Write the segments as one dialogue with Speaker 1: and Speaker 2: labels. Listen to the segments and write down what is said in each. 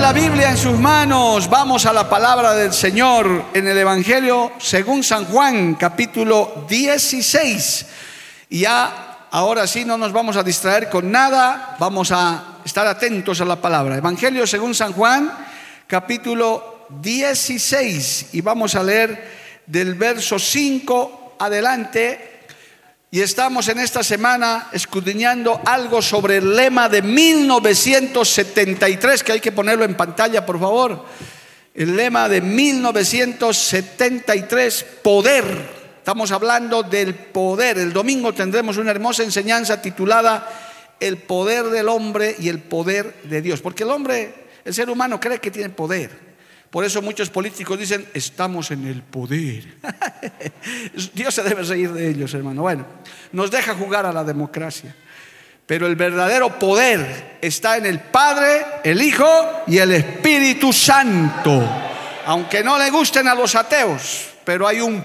Speaker 1: La Biblia en sus manos, vamos a la palabra del Señor en el Evangelio según San Juan, capítulo 16. Y ya, ahora sí, no nos vamos a distraer con nada, vamos a estar atentos a la palabra. Evangelio según San Juan, capítulo 16, y vamos a leer del verso 5 adelante y estamos en esta semana escudriñando algo sobre el lema de 1973, que hay que ponerlo en pantalla, por favor. El lema de 1973, poder. Estamos hablando del poder. El domingo tendremos una hermosa enseñanza titulada El poder del hombre y el poder de Dios. Porque el hombre, el ser humano cree que tiene poder. Por eso muchos políticos dicen, estamos en el poder. Dios se debe reír de ellos, hermano. Bueno, nos deja jugar a la democracia. Pero el verdadero poder está en el Padre, el Hijo y el Espíritu Santo. Aunque no le gusten a los ateos, pero hay un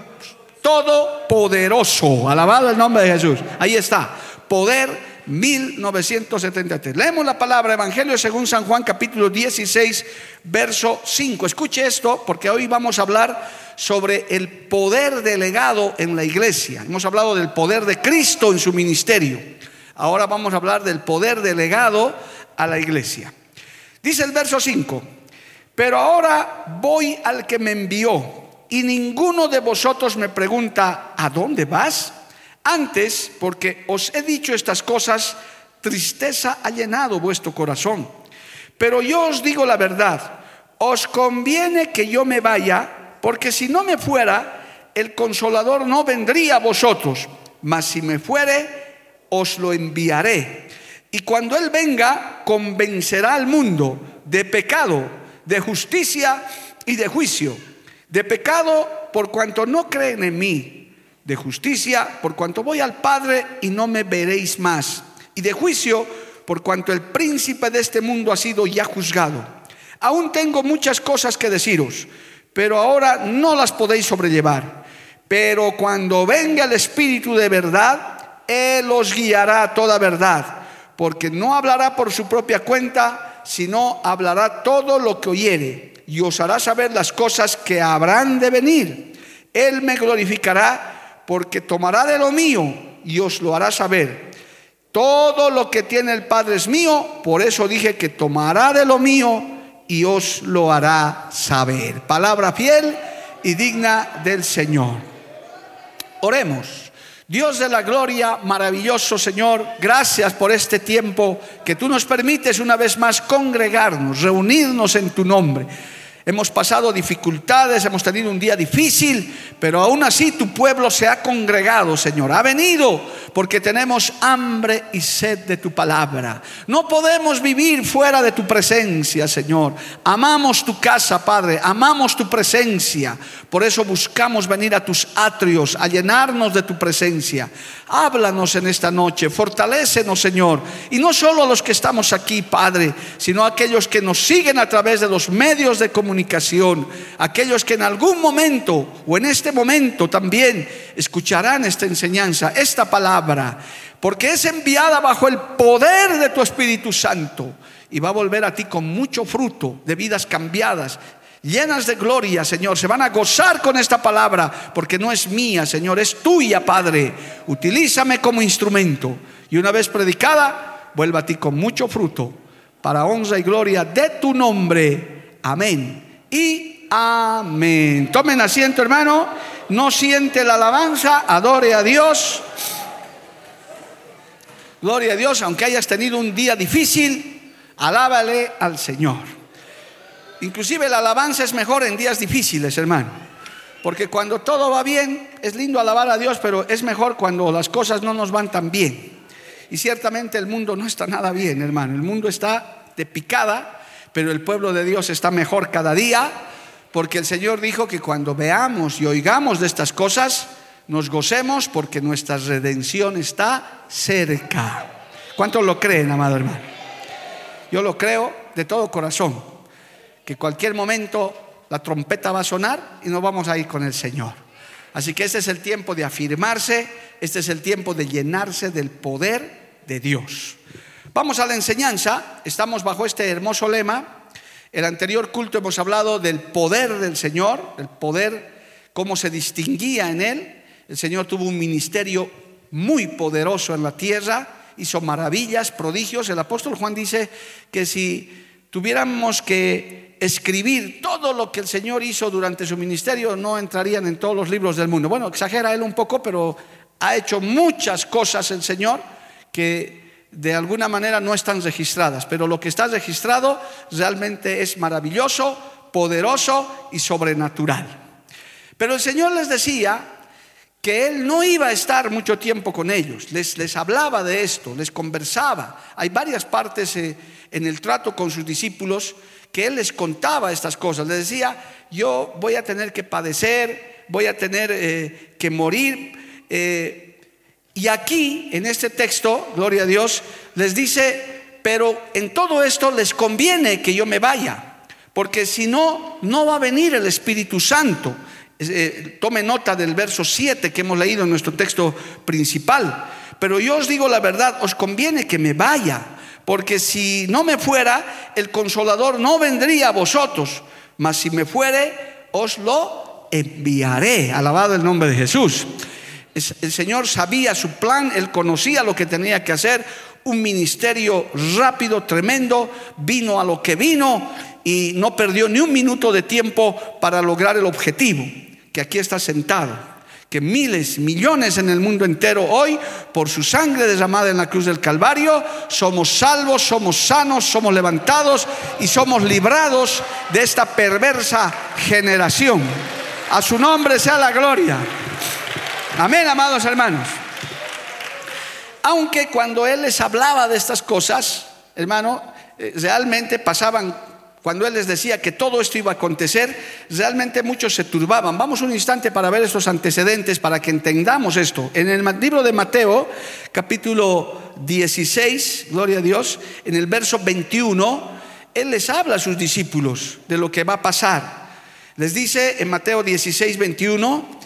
Speaker 1: todopoderoso. Alabado el nombre de Jesús. Ahí está. Poder 1973. Leemos la palabra Evangelio según San Juan capítulo 16, verso 5. Escuche esto porque hoy vamos a hablar sobre el poder delegado en la iglesia. Hemos hablado del poder de Cristo en su ministerio. Ahora vamos a hablar del poder delegado a la iglesia. Dice el verso 5, pero ahora voy al que me envió y ninguno de vosotros me pregunta, ¿a dónde vas? Antes, porque os he dicho estas cosas, tristeza ha llenado vuestro corazón. Pero yo os digo la verdad, os conviene que yo me vaya, porque si no me fuera, el consolador no vendría a vosotros, mas si me fuere, os lo enviaré. Y cuando Él venga, convencerá al mundo de pecado, de justicia y de juicio. De pecado por cuanto no creen en mí de justicia, por cuanto voy al Padre y no me veréis más, y de juicio, por cuanto el príncipe de este mundo ha sido ya juzgado. Aún tengo muchas cosas que deciros, pero ahora no las podéis sobrellevar. Pero cuando venga el Espíritu de verdad, Él os guiará a toda verdad, porque no hablará por su propia cuenta, sino hablará todo lo que oyere, y os hará saber las cosas que habrán de venir. Él me glorificará porque tomará de lo mío y os lo hará saber. Todo lo que tiene el Padre es mío, por eso dije que tomará de lo mío y os lo hará saber. Palabra fiel y digna del Señor. Oremos. Dios de la gloria, maravilloso Señor, gracias por este tiempo que tú nos permites una vez más congregarnos, reunirnos en tu nombre. Hemos pasado dificultades, hemos tenido un día difícil, pero aún así tu pueblo se ha congregado, Señor. Ha venido porque tenemos hambre y sed de tu palabra. No podemos vivir fuera de tu presencia, Señor. Amamos tu casa, Padre. Amamos tu presencia. Por eso buscamos venir a tus atrios, a llenarnos de tu presencia. Háblanos en esta noche, fortalécenos, Señor. Y no solo a los que estamos aquí, Padre, sino a aquellos que nos siguen a través de los medios de comunicación, aquellos que en algún momento o en este momento también escucharán esta enseñanza, esta palabra, porque es enviada bajo el poder de tu Espíritu Santo y va a volver a ti con mucho fruto de vidas cambiadas, llenas de gloria, Señor. Se van a gozar con esta palabra, porque no es mía, Señor, es tuya, Padre. Utilízame como instrumento. Y una vez predicada, vuelva a ti con mucho fruto, para honra y gloria de tu nombre. Amén. Y amén. Tomen asiento, hermano. No siente la alabanza, adore a Dios. Gloria a Dios, aunque hayas tenido un día difícil, alábale al Señor. Inclusive la alabanza es mejor en días difíciles, hermano. Porque cuando todo va bien, es lindo alabar a Dios, pero es mejor cuando las cosas no nos van tan bien. Y ciertamente el mundo no está nada bien, hermano. El mundo está de picada, pero el pueblo de Dios está mejor cada día, porque el Señor dijo que cuando veamos y oigamos de estas cosas, nos gocemos porque nuestra redención está cerca. ¿Cuántos lo creen, amado hermano? Yo lo creo de todo corazón, que cualquier momento la trompeta va a sonar y nos vamos a ir con el Señor. Así que este es el tiempo de afirmarse, este es el tiempo de llenarse del poder de Dios. Vamos a la enseñanza, estamos bajo este hermoso lema. El anterior culto hemos hablado del poder del Señor, el poder, cómo se distinguía en él. El Señor tuvo un ministerio muy poderoso en la tierra, hizo maravillas, prodigios. El apóstol Juan dice que si tuviéramos que escribir todo lo que el Señor hizo durante su ministerio, no entrarían en todos los libros del mundo. Bueno, exagera él un poco, pero ha hecho muchas cosas el Señor que de alguna manera no están registradas, pero lo que está registrado realmente es maravilloso, poderoso y sobrenatural. Pero el Señor les decía que Él no iba a estar mucho tiempo con ellos, les, les hablaba de esto, les conversaba. Hay varias partes eh, en el trato con sus discípulos que Él les contaba estas cosas, les decía, yo voy a tener que padecer, voy a tener eh, que morir. Eh, y aquí, en este texto, gloria a Dios, les dice, pero en todo esto les conviene que yo me vaya, porque si no, no va a venir el Espíritu Santo. Eh, tome nota del verso 7 que hemos leído en nuestro texto principal. Pero yo os digo la verdad, os conviene que me vaya, porque si no me fuera, el consolador no vendría a vosotros, mas si me fuere, os lo enviaré. Alabado el nombre de Jesús. El Señor sabía su plan, Él conocía lo que tenía que hacer, un ministerio rápido, tremendo, vino a lo que vino y no perdió ni un minuto de tiempo para lograr el objetivo que aquí está sentado, que miles, millones en el mundo entero hoy, por su sangre derramada en la cruz del Calvario, somos salvos, somos sanos, somos levantados y somos librados de esta perversa generación. A su nombre sea la gloria. Amén, amados hermanos. Aunque cuando Él les hablaba de estas cosas, hermano, eh, realmente pasaban cuando Él les decía que todo esto iba a acontecer, realmente muchos se turbaban. Vamos un instante para ver estos antecedentes, para que entendamos esto. En el libro de Mateo, capítulo 16, gloria a Dios, en el verso 21, Él les habla a sus discípulos de lo que va a pasar. Les dice en Mateo 16, 21,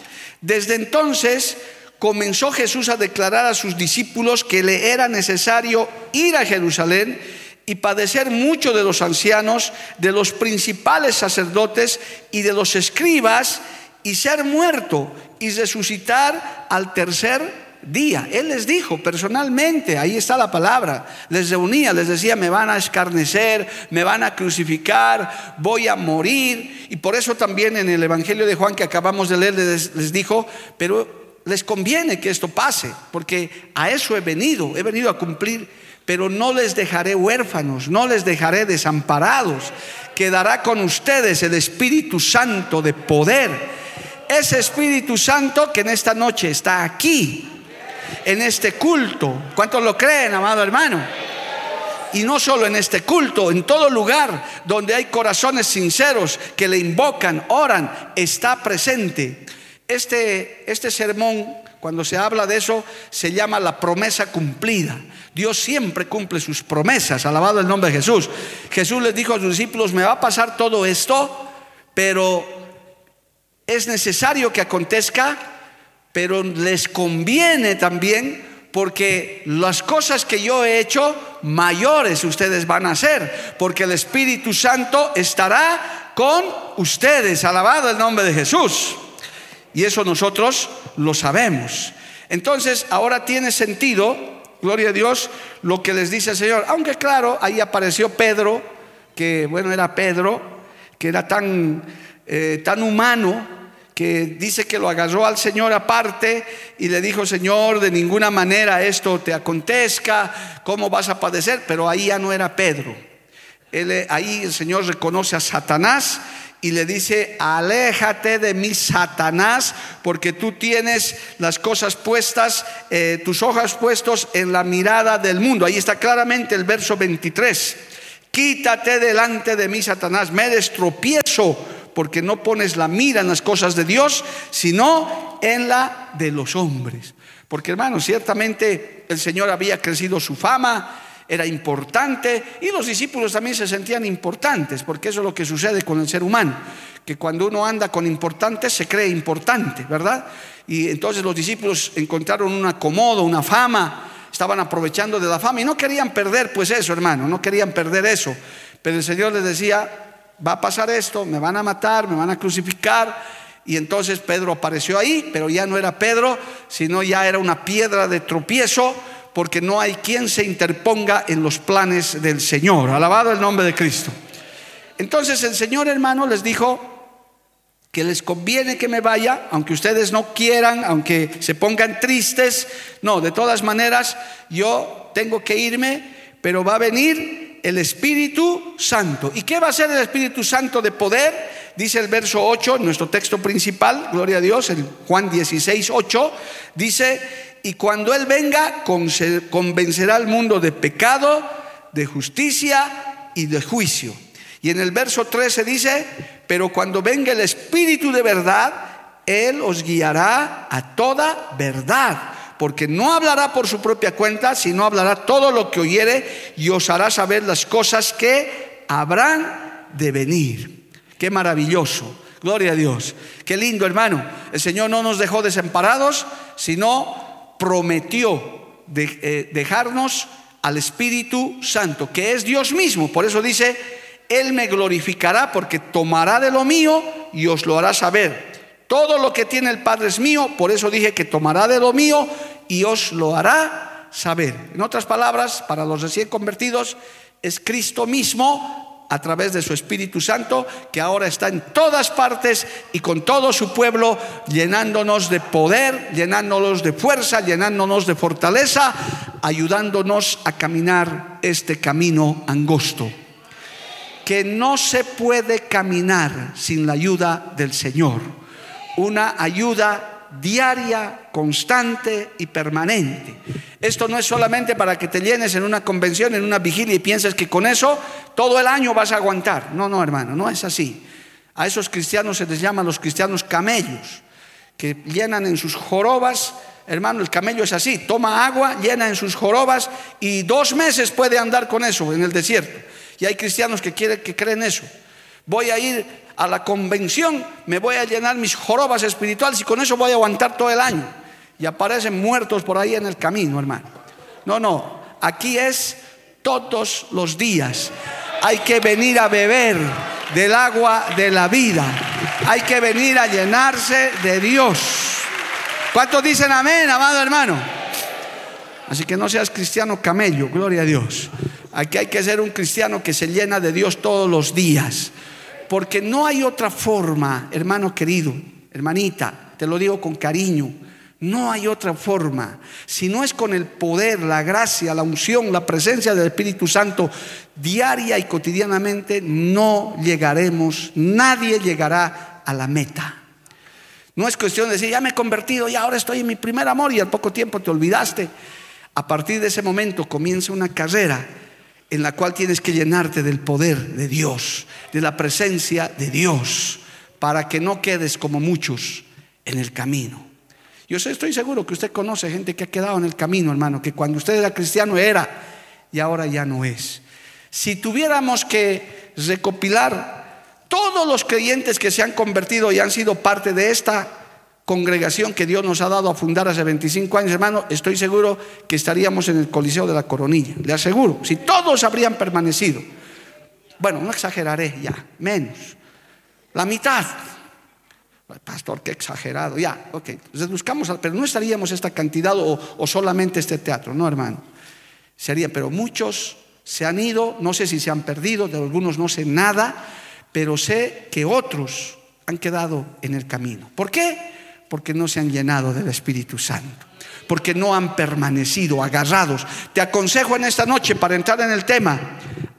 Speaker 1: desde entonces comenzó Jesús a declarar a sus discípulos que le era necesario ir a Jerusalén y padecer mucho de los ancianos, de los principales sacerdotes y de los escribas, y ser muerto y resucitar al tercer día. Él les dijo personalmente, ahí está la palabra, les reunía, les decía, me van a escarnecer, me van a crucificar, voy a morir. Y por eso también en el Evangelio de Juan que acabamos de leer les, les dijo, pero les conviene que esto pase, porque a eso he venido, he venido a cumplir pero no les dejaré huérfanos, no les dejaré desamparados. Quedará con ustedes el Espíritu Santo de poder. Ese Espíritu Santo que en esta noche está aquí, en este culto. ¿Cuántos lo creen, amado hermano? Y no solo en este culto, en todo lugar donde hay corazones sinceros que le invocan, oran, está presente. Este, este sermón, cuando se habla de eso, se llama la promesa cumplida. Dios siempre cumple sus promesas, alabado el nombre de Jesús. Jesús les dijo a sus discípulos, me va a pasar todo esto, pero es necesario que acontezca, pero les conviene también porque las cosas que yo he hecho, mayores ustedes van a hacer, porque el Espíritu Santo estará con ustedes, alabado el nombre de Jesús. Y eso nosotros lo sabemos. Entonces, ahora tiene sentido gloria a Dios, lo que les dice el Señor. Aunque claro, ahí apareció Pedro, que bueno, era Pedro, que era tan, eh, tan humano, que dice que lo agarró al Señor aparte y le dijo, Señor, de ninguna manera esto te acontezca, ¿cómo vas a padecer? Pero ahí ya no era Pedro. Él, ahí el Señor reconoce a Satanás y le dice, aléjate de mí, Satanás, porque tú tienes las cosas puestas, eh, tus ojos puestos en la mirada del mundo. Ahí está claramente el verso 23. Quítate delante de mí, Satanás, me destropiezo, porque no pones la mira en las cosas de Dios, sino en la de los hombres. Porque hermanos, ciertamente el Señor había crecido su fama, era importante y los discípulos también se sentían importantes, porque eso es lo que sucede con el ser humano, que cuando uno anda con importantes se cree importante, ¿verdad? Y entonces los discípulos encontraron un acomodo, una fama, estaban aprovechando de la fama y no querían perder pues eso, hermano, no querían perder eso. Pero el Señor les decía, va a pasar esto, me van a matar, me van a crucificar. Y entonces Pedro apareció ahí, pero ya no era Pedro, sino ya era una piedra de tropiezo porque no hay quien se interponga en los planes del Señor. Alabado el nombre de Cristo. Entonces el Señor hermano les dijo que les conviene que me vaya, aunque ustedes no quieran, aunque se pongan tristes. No, de todas maneras, yo tengo que irme, pero va a venir el Espíritu Santo. ¿Y qué va a ser el Espíritu Santo de poder? Dice el verso 8, nuestro texto principal, gloria a Dios, en Juan 16, 8, dice, y cuando Él venga, convencerá al mundo de pecado, de justicia y de juicio. Y en el verso 13 dice, pero cuando venga el Espíritu de verdad, Él os guiará a toda verdad, porque no hablará por su propia cuenta, sino hablará todo lo que oyere y os hará saber las cosas que habrán de venir. Qué maravilloso. Gloria a Dios. Qué lindo, hermano. El Señor no nos dejó desamparados, sino prometió eh, dejarnos al Espíritu Santo, que es Dios mismo. Por eso dice, Él me glorificará porque tomará de lo mío y os lo hará saber. Todo lo que tiene el Padre es mío, por eso dije que tomará de lo mío y os lo hará saber. En otras palabras, para los recién convertidos, es Cristo mismo a través de su Espíritu Santo, que ahora está en todas partes y con todo su pueblo, llenándonos de poder, llenándonos de fuerza, llenándonos de fortaleza, ayudándonos a caminar este camino angosto. Que no se puede caminar sin la ayuda del Señor. Una ayuda diaria, constante y permanente. Esto no es solamente para que te llenes en una convención, en una vigilia y pienses que con eso todo el año vas a aguantar. No, no, hermano, no es así. A esos cristianos se les llama los cristianos camellos, que llenan en sus jorobas. Hermano, el camello es así, toma agua, llena en sus jorobas y dos meses puede andar con eso en el desierto. Y hay cristianos que, quieren, que creen eso. Voy a ir a la convención, me voy a llenar mis jorobas espirituales y con eso voy a aguantar todo el año. Y aparecen muertos por ahí en el camino, hermano. No, no, aquí es todos los días. Hay que venir a beber del agua de la vida. Hay que venir a llenarse de Dios. ¿Cuántos dicen amén, amado hermano? Así que no seas cristiano camello, gloria a Dios. Aquí hay que ser un cristiano que se llena de Dios todos los días. Porque no hay otra forma, hermano querido, hermanita, te lo digo con cariño, no hay otra forma. Si no es con el poder, la gracia, la unción, la presencia del Espíritu Santo diaria y cotidianamente, no llegaremos, nadie llegará a la meta. No es cuestión de decir, ya me he convertido y ahora estoy en mi primer amor y al poco tiempo te olvidaste. A partir de ese momento comienza una carrera en la cual tienes que llenarte del poder de Dios, de la presencia de Dios, para que no quedes como muchos en el camino. Yo estoy seguro que usted conoce gente que ha quedado en el camino, hermano, que cuando usted era cristiano era y ahora ya no es. Si tuviéramos que recopilar todos los creyentes que se han convertido y han sido parte de esta congregación que Dios nos ha dado a fundar hace 25 años, hermano, estoy seguro que estaríamos en el Coliseo de la Coronilla. Le aseguro, si todos habrían permanecido. Bueno, no exageraré ya, menos. La mitad. Pastor, qué exagerado. Ya, ok. Entonces buscamos, pero no estaríamos esta cantidad o, o solamente este teatro, no, hermano. Sería, pero muchos se han ido, no sé si se han perdido, de algunos no sé nada, pero sé que otros han quedado en el camino. ¿Por qué? Porque no se han llenado del Espíritu Santo, porque no han permanecido agarrados. Te aconsejo en esta noche, para entrar en el tema,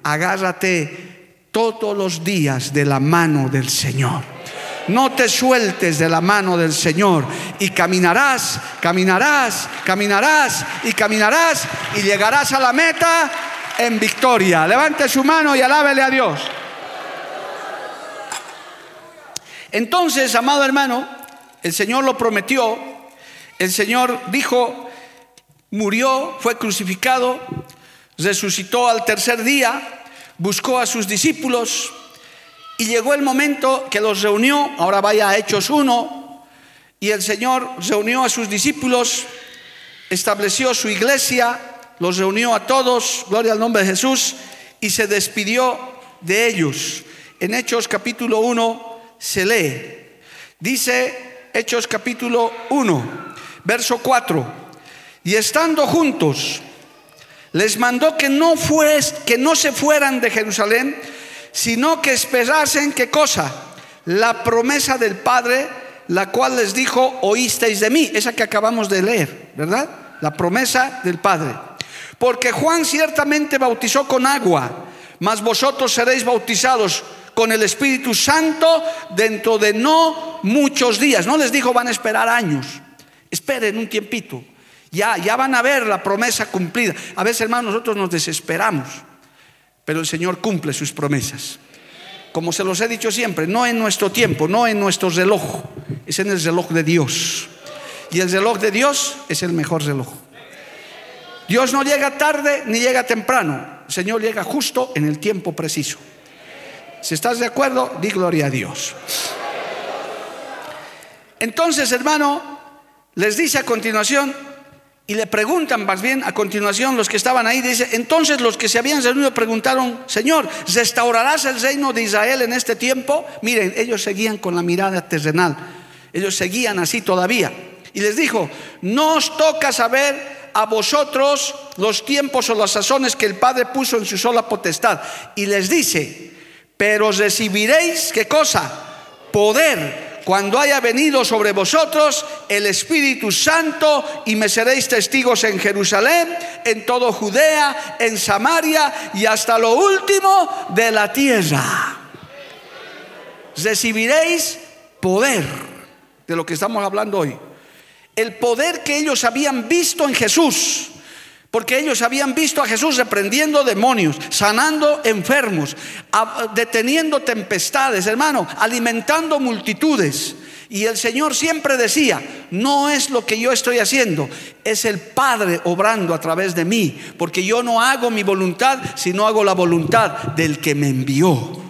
Speaker 1: agárrate todos los días de la mano del Señor. No te sueltes de la mano del Señor y caminarás, caminarás, caminarás y caminarás y llegarás a la meta en victoria. Levante su mano y alábele a Dios. Entonces, amado hermano, el Señor lo prometió, el Señor dijo, murió, fue crucificado, resucitó al tercer día, buscó a sus discípulos y llegó el momento que los reunió, ahora vaya a Hechos 1, y el Señor reunió a sus discípulos, estableció su iglesia, los reunió a todos, gloria al nombre de Jesús, y se despidió de ellos. En Hechos capítulo 1 se lee, dice Hechos capítulo 1, verso 4, y estando juntos, les mandó que no, que no se fueran de Jerusalén, sino que esperasen qué cosa? La promesa del Padre, la cual les dijo, oísteis de mí, esa que acabamos de leer, ¿verdad? La promesa del Padre. Porque Juan ciertamente bautizó con agua, mas vosotros seréis bautizados con el Espíritu Santo dentro de no muchos días. No les dijo van a esperar años, esperen un tiempito. Ya, ya van a ver la promesa cumplida. A veces, hermanos, nosotros nos desesperamos, pero el Señor cumple sus promesas. Como se los he dicho siempre, no en nuestro tiempo, no en nuestro reloj, es en el reloj de Dios. Y el reloj de Dios es el mejor reloj. Dios no llega tarde ni llega temprano. El Señor llega justo en el tiempo preciso. Si estás de acuerdo, di gloria a Dios. Entonces, hermano, les dice a continuación, y le preguntan más bien a continuación los que estaban ahí, dice, entonces los que se habían reunido preguntaron, Señor, ¿restaurarás el reino de Israel en este tiempo? Miren, ellos seguían con la mirada terrenal, ellos seguían así todavía. Y les dijo, no os toca saber a vosotros los tiempos o las sazones que el Padre puso en su sola potestad. Y les dice, pero recibiréis, ¿qué cosa? Poder cuando haya venido sobre vosotros el Espíritu Santo y me seréis testigos en Jerusalén, en todo Judea, en Samaria y hasta lo último de la tierra. Recibiréis poder, de lo que estamos hablando hoy. El poder que ellos habían visto en Jesús porque ellos habían visto a Jesús reprendiendo demonios, sanando enfermos, deteniendo tempestades, hermano, alimentando multitudes. Y el Señor siempre decía, no es lo que yo estoy haciendo, es el Padre obrando a través de mí, porque yo no hago mi voluntad, sino hago la voluntad del que me envió.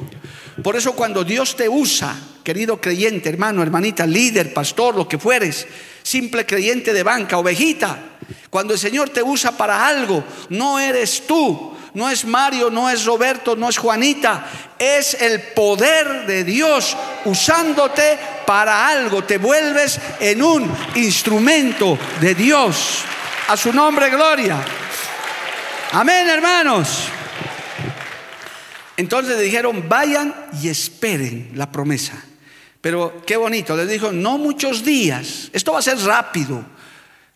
Speaker 1: Por eso cuando Dios te usa, querido creyente, hermano, hermanita, líder, pastor, lo que fueres, simple creyente de banca, ovejita, cuando el Señor te usa para algo, no eres tú, no es Mario, no es Roberto, no es Juanita, es el poder de Dios usándote para algo. Te vuelves en un instrumento de Dios. A su nombre, gloria. Amén, hermanos. Entonces le dijeron, vayan y esperen la promesa. Pero qué bonito, les dijo, no muchos días, esto va a ser rápido.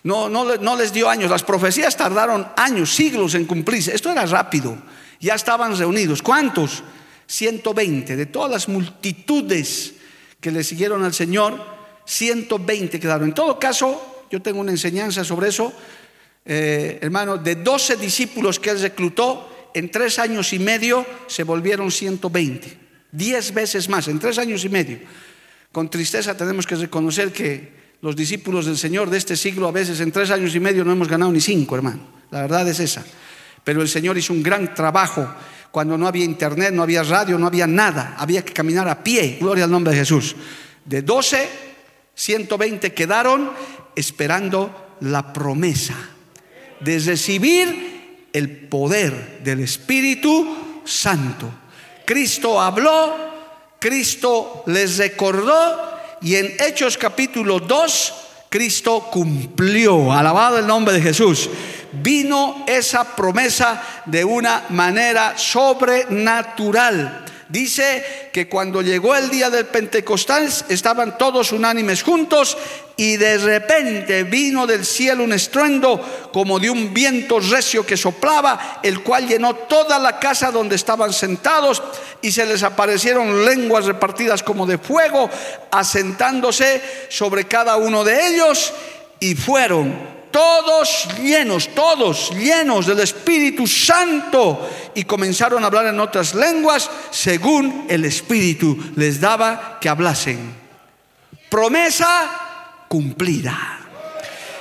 Speaker 1: No, no, les dio años. Las profecías tardaron años, siglos en cumplirse. Esto era rápido. Ya estaban reunidos. ¿Cuántos? 120. De todas las multitudes que le siguieron al Señor, 120 quedaron. En todo caso, yo tengo una enseñanza sobre eso. Eh, hermano, de 12 discípulos que él reclutó, en tres años y medio se volvieron 120. Diez veces más, en tres años y medio. Con tristeza tenemos que reconocer que los discípulos del Señor de este siglo a veces en tres años y medio no hemos ganado ni cinco, hermano. La verdad es esa. Pero el Señor hizo un gran trabajo cuando no había internet, no había radio, no había nada. Había que caminar a pie. Gloria al nombre de Jesús. De 12, 120 quedaron esperando la promesa de recibir el poder del Espíritu Santo. Cristo habló, Cristo les recordó y en Hechos capítulo 2, Cristo cumplió, alabado el nombre de Jesús. Vino esa promesa de una manera sobrenatural. Dice que cuando llegó el día del Pentecostal estaban todos unánimes juntos y de repente vino del cielo un estruendo como de un viento recio que soplaba, el cual llenó toda la casa donde estaban sentados y se les aparecieron lenguas repartidas como de fuego, asentándose sobre cada uno de ellos y fueron todos llenos, todos llenos del Espíritu Santo y comenzaron a hablar en otras lenguas según el Espíritu les daba que hablasen. Promesa cumplida.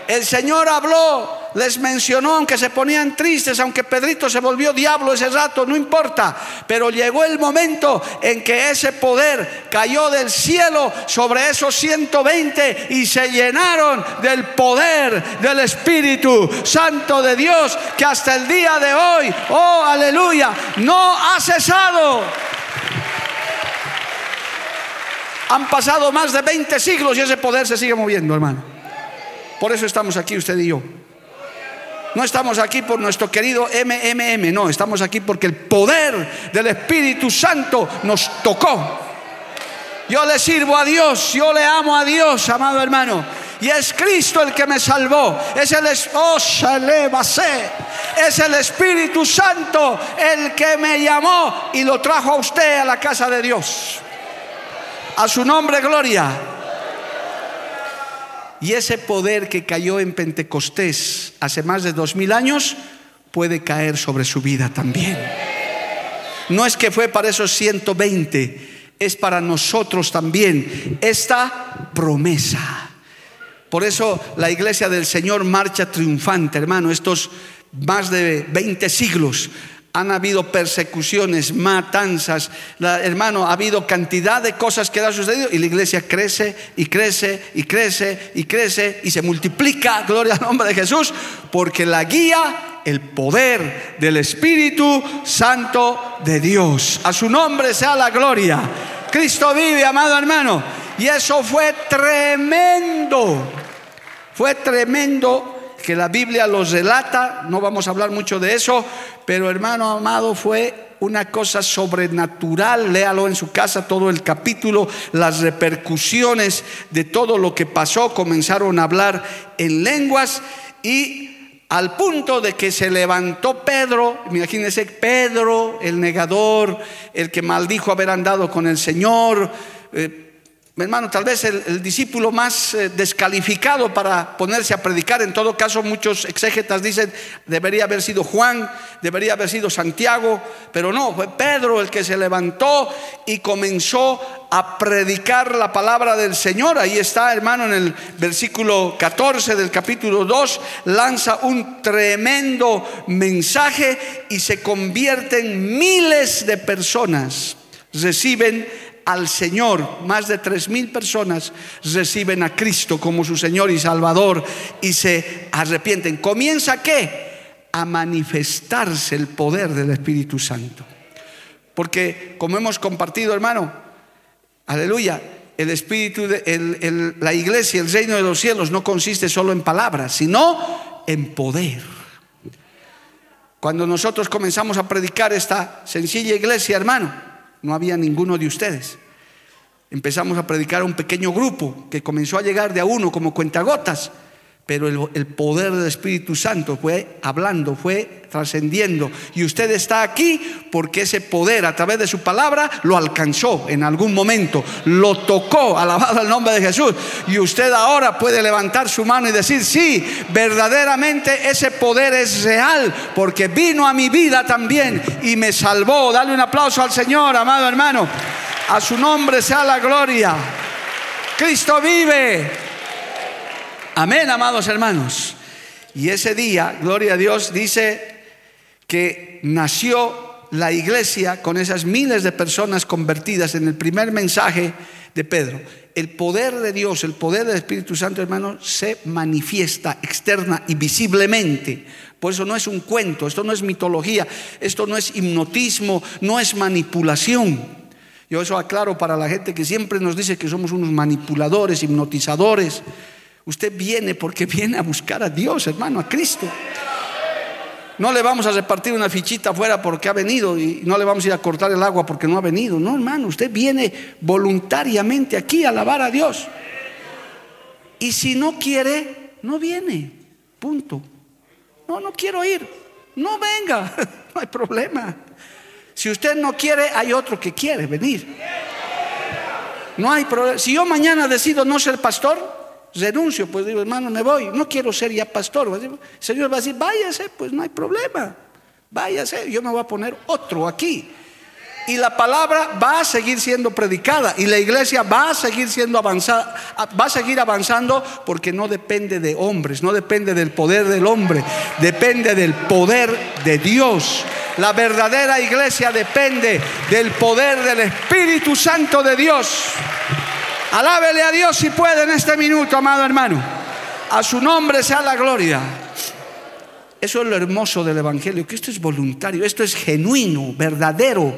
Speaker 1: El Señor habló les mencionó, aunque se ponían tristes, aunque Pedrito se volvió diablo ese rato, no importa. Pero llegó el momento en que ese poder cayó del cielo sobre esos 120 y se llenaron del poder del Espíritu Santo de Dios, que hasta el día de hoy, oh aleluya, no ha cesado. Han pasado más de 20 siglos y ese poder se sigue moviendo, hermano. Por eso estamos aquí usted y yo. No estamos aquí por nuestro querido MMM, no, estamos aquí porque el poder del Espíritu Santo nos tocó. Yo le sirvo a Dios, yo le amo a Dios, amado hermano. Y es Cristo el que me salvó. Es el, oh, es el Espíritu Santo el que me llamó y lo trajo a usted a la casa de Dios. A su nombre, gloria. Y ese poder que cayó en Pentecostés hace más de dos mil años puede caer sobre su vida también. No es que fue para esos 120, es para nosotros también esta promesa. Por eso la iglesia del Señor marcha triunfante, hermano, estos más de 20 siglos han habido persecuciones, matanzas, hermano, ha habido cantidad de cosas que han sucedido y la iglesia crece y crece y crece y crece y se multiplica, gloria al nombre de Jesús, porque la guía el poder del Espíritu Santo de Dios. A su nombre sea la gloria. Cristo vive, amado hermano. Y eso fue tremendo. Fue tremendo que la Biblia los relata, no vamos a hablar mucho de eso, pero hermano amado fue una cosa sobrenatural, léalo en su casa todo el capítulo, las repercusiones de todo lo que pasó, comenzaron a hablar en lenguas y al punto de que se levantó Pedro, imagínense Pedro, el negador, el que maldijo haber andado con el Señor, eh, hermano, tal vez el, discípulo más eh, descalificado para ponerse a predicar, en todo caso muchos exégetas dicen, debería haber sido Juan, debería haber sido Santiago, pero no, fue Pedro el que se levantó y comenzó a predicar la palabra del Señor. Ahí está, hermano, en el versículo 14 del capítulo 2, lanza un tremendo mensaje y se convierten miles de personas, reciben al Señor. Más de tres mil personas reciben a Cristo como su Señor y Salvador y se arrepienten. ¿Comienza qué? A manifestarse el poder del Espíritu Santo. Porque como hemos compartido, hermano, aleluya, el Espíritu, de, la iglesia, el reino de los cielos no consiste solo en palabras, sino en poder. Cuando nosotros comenzamos a predicar esta sencilla iglesia, hermano, no había ninguno de ustedes. Empezamos a predicar a un pequeño grupo que comenzó a llegar de a uno como cuentagotas, pero el, poder del Espíritu Santo fue hablando, fue trascendiendo. Y usted está aquí porque ese poder a través de su palabra lo alcanzó en algún momento, lo tocó, alabado el nombre de Jesús. Y usted ahora puede levantar su mano y decir, sí, verdaderamente ese poder es real porque vino a mi vida también y me salvó. Dale un aplauso al Señor, amado hermano. A su nombre sea la gloria. Cristo vive. Amén, amados hermanos. Y ese día, gloria a Dios, dice que nació la iglesia con esas miles de personas convertidas en el primer mensaje de Pedro. El poder de Dios, el poder del Espíritu Santo, hermano, se manifiesta externa y visiblemente. Por eso no es un cuento, esto no es mitología, esto no es hipnotismo, no es manipulación. Yo eso aclaro para la gente que siempre nos dice que somos unos manipuladores, hipnotizadores. Usted viene porque viene a buscar a Dios, hermano, a Cristo. No le vamos a repartir una fichita afuera porque ha venido y no le vamos a ir a cortar el agua porque no ha venido. No, hermano, usted viene voluntariamente aquí a alabar a Dios. Y si no quiere, no viene. Punto. No, no quiero ir. No venga. No hay problema. Si usted no quiere, hay otro que quiere venir. No hay problema. Si yo mañana decido no ser pastor, renuncio, pues digo, hermano, me voy. No quiero ser ya pastor. El Señor va a decir, váyase, pues no hay problema. Váyase, yo me voy a poner otro aquí. Y la palabra va a seguir siendo predicada y la iglesia va a seguir siendo avanzada, va a seguir avanzando porque no depende de hombres, no depende del poder del hombre, depende del poder de Dios. La verdadera iglesia depende del poder del Espíritu Santo de Dios. Alábele a Dios si puede en este minuto, amado hermano. A su nombre sea la gloria. Eso es lo hermoso del Evangelio, que esto es voluntario, esto es genuino, verdadero.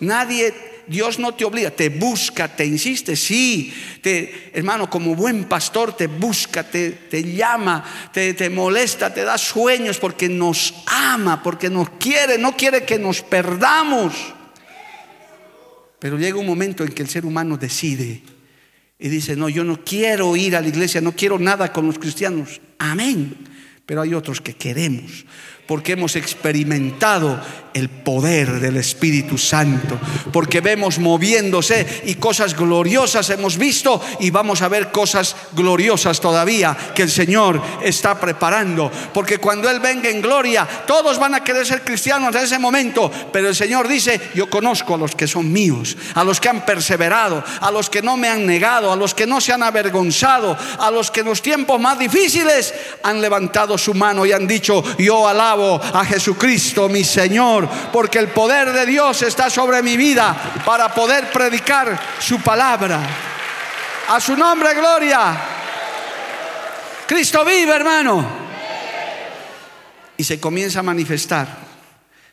Speaker 1: Nadie, Dios no te obliga, te busca, te insiste, sí, te, hermano, como buen pastor te busca, te, llama, te molesta, te da sueños porque nos ama, porque nos quiere, no quiere que nos perdamos. Pero llega un momento en que el ser humano decide y dice, no, yo no quiero ir a la iglesia, no quiero nada con los cristianos. Amén. Pero hay otros que queremos porque hemos experimentado el poder del Espíritu Santo, porque vemos moviéndose y cosas gloriosas hemos visto y vamos a ver cosas gloriosas todavía que el Señor está preparando, porque cuando Él venga en gloria, todos van a querer ser cristianos en ese momento, pero el Señor dice, yo conozco a los que son míos, a los que han perseverado, a los que no me han negado, a los que no se han avergonzado, a los que en los tiempos más difíciles han levantado su mano y han dicho, yo a Jesucristo, mi Señor, porque el poder de Dios está sobre mi vida para poder predicar su palabra. A su nombre, gloria. Cristo vive, hermano. Y se comienza a manifestar,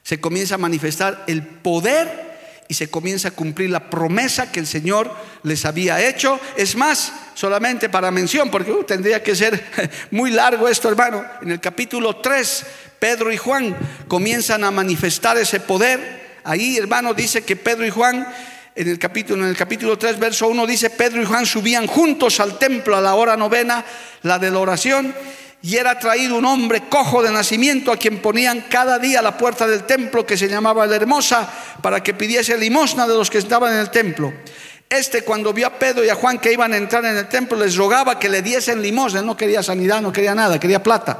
Speaker 1: se comienza a manifestar el poder y se comienza a cumplir la promesa que el Señor les había hecho. Es más, solamente para mención, porque uh, tendría que ser muy largo esto, hermano. En el capítulo 3, Pedro y Juan comienzan a manifestar ese poder. Ahí, hermano, dice que Pedro y Juan en el capítulo, en el capítulo 3, verso 1 dice, Pedro y Juan subían juntos al templo a la hora novena, la de la oración, y era traído un hombre cojo de nacimiento a quien ponían cada día la puerta del templo que se llamaba la Hermosa para que pidiese limosna de los que estaban en el templo. Este cuando vio a Pedro y a Juan que iban a entrar en el templo les rogaba que le diesen limosna, no quería sanidad, no quería nada, quería plata.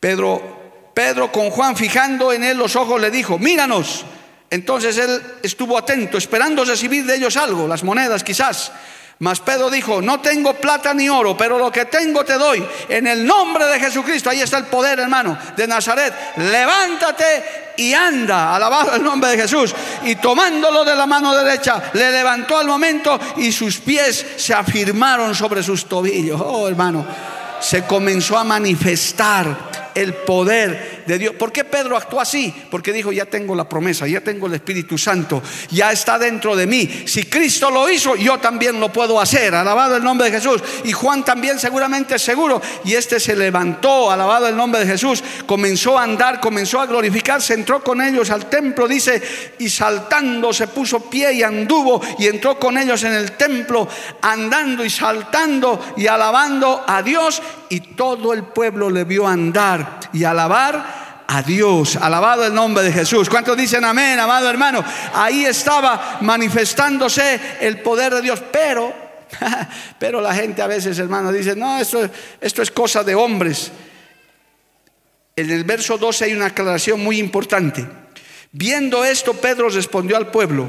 Speaker 1: Pedro, Pedro con Juan fijando en él los ojos le dijo, míranos. Entonces él estuvo atento, esperando recibir de ellos algo, las monedas quizás. Mas Pedro dijo, no tengo plata ni oro, pero lo que tengo te doy. En el nombre de Jesucristo, ahí está el poder, hermano, de Nazaret. Levántate y anda, alabado el nombre de Jesús. Y tomándolo de la mano derecha, le levantó al momento y sus pies se afirmaron sobre sus tobillos. Oh, hermano, se comenzó a manifestar el poder de Dios. ¿Por qué Pedro actuó así? Porque dijo, ya tengo la promesa, ya tengo el Espíritu Santo, ya está dentro de mí. Si Cristo lo hizo, yo también lo puedo hacer. Alabado el nombre de Jesús. Y Juan también seguramente seguro. Y este se levantó, alabado el nombre de Jesús, comenzó a andar, comenzó a glorificarse, entró con ellos al templo, dice, y saltando se puso pie y anduvo y entró con ellos en el templo, andando y saltando y alabando a Dios. Y todo el pueblo le vio andar y alabar a Dios. Alabado el nombre de Jesús. ¿Cuántos dicen amén, amado hermano? Ahí estaba manifestándose el poder de Dios, pero pero la gente a veces, hermano, dice, no, esto, es cosa de hombres. En el verso 12 hay una aclaración muy importante. Viendo esto, Pedro respondió al pueblo,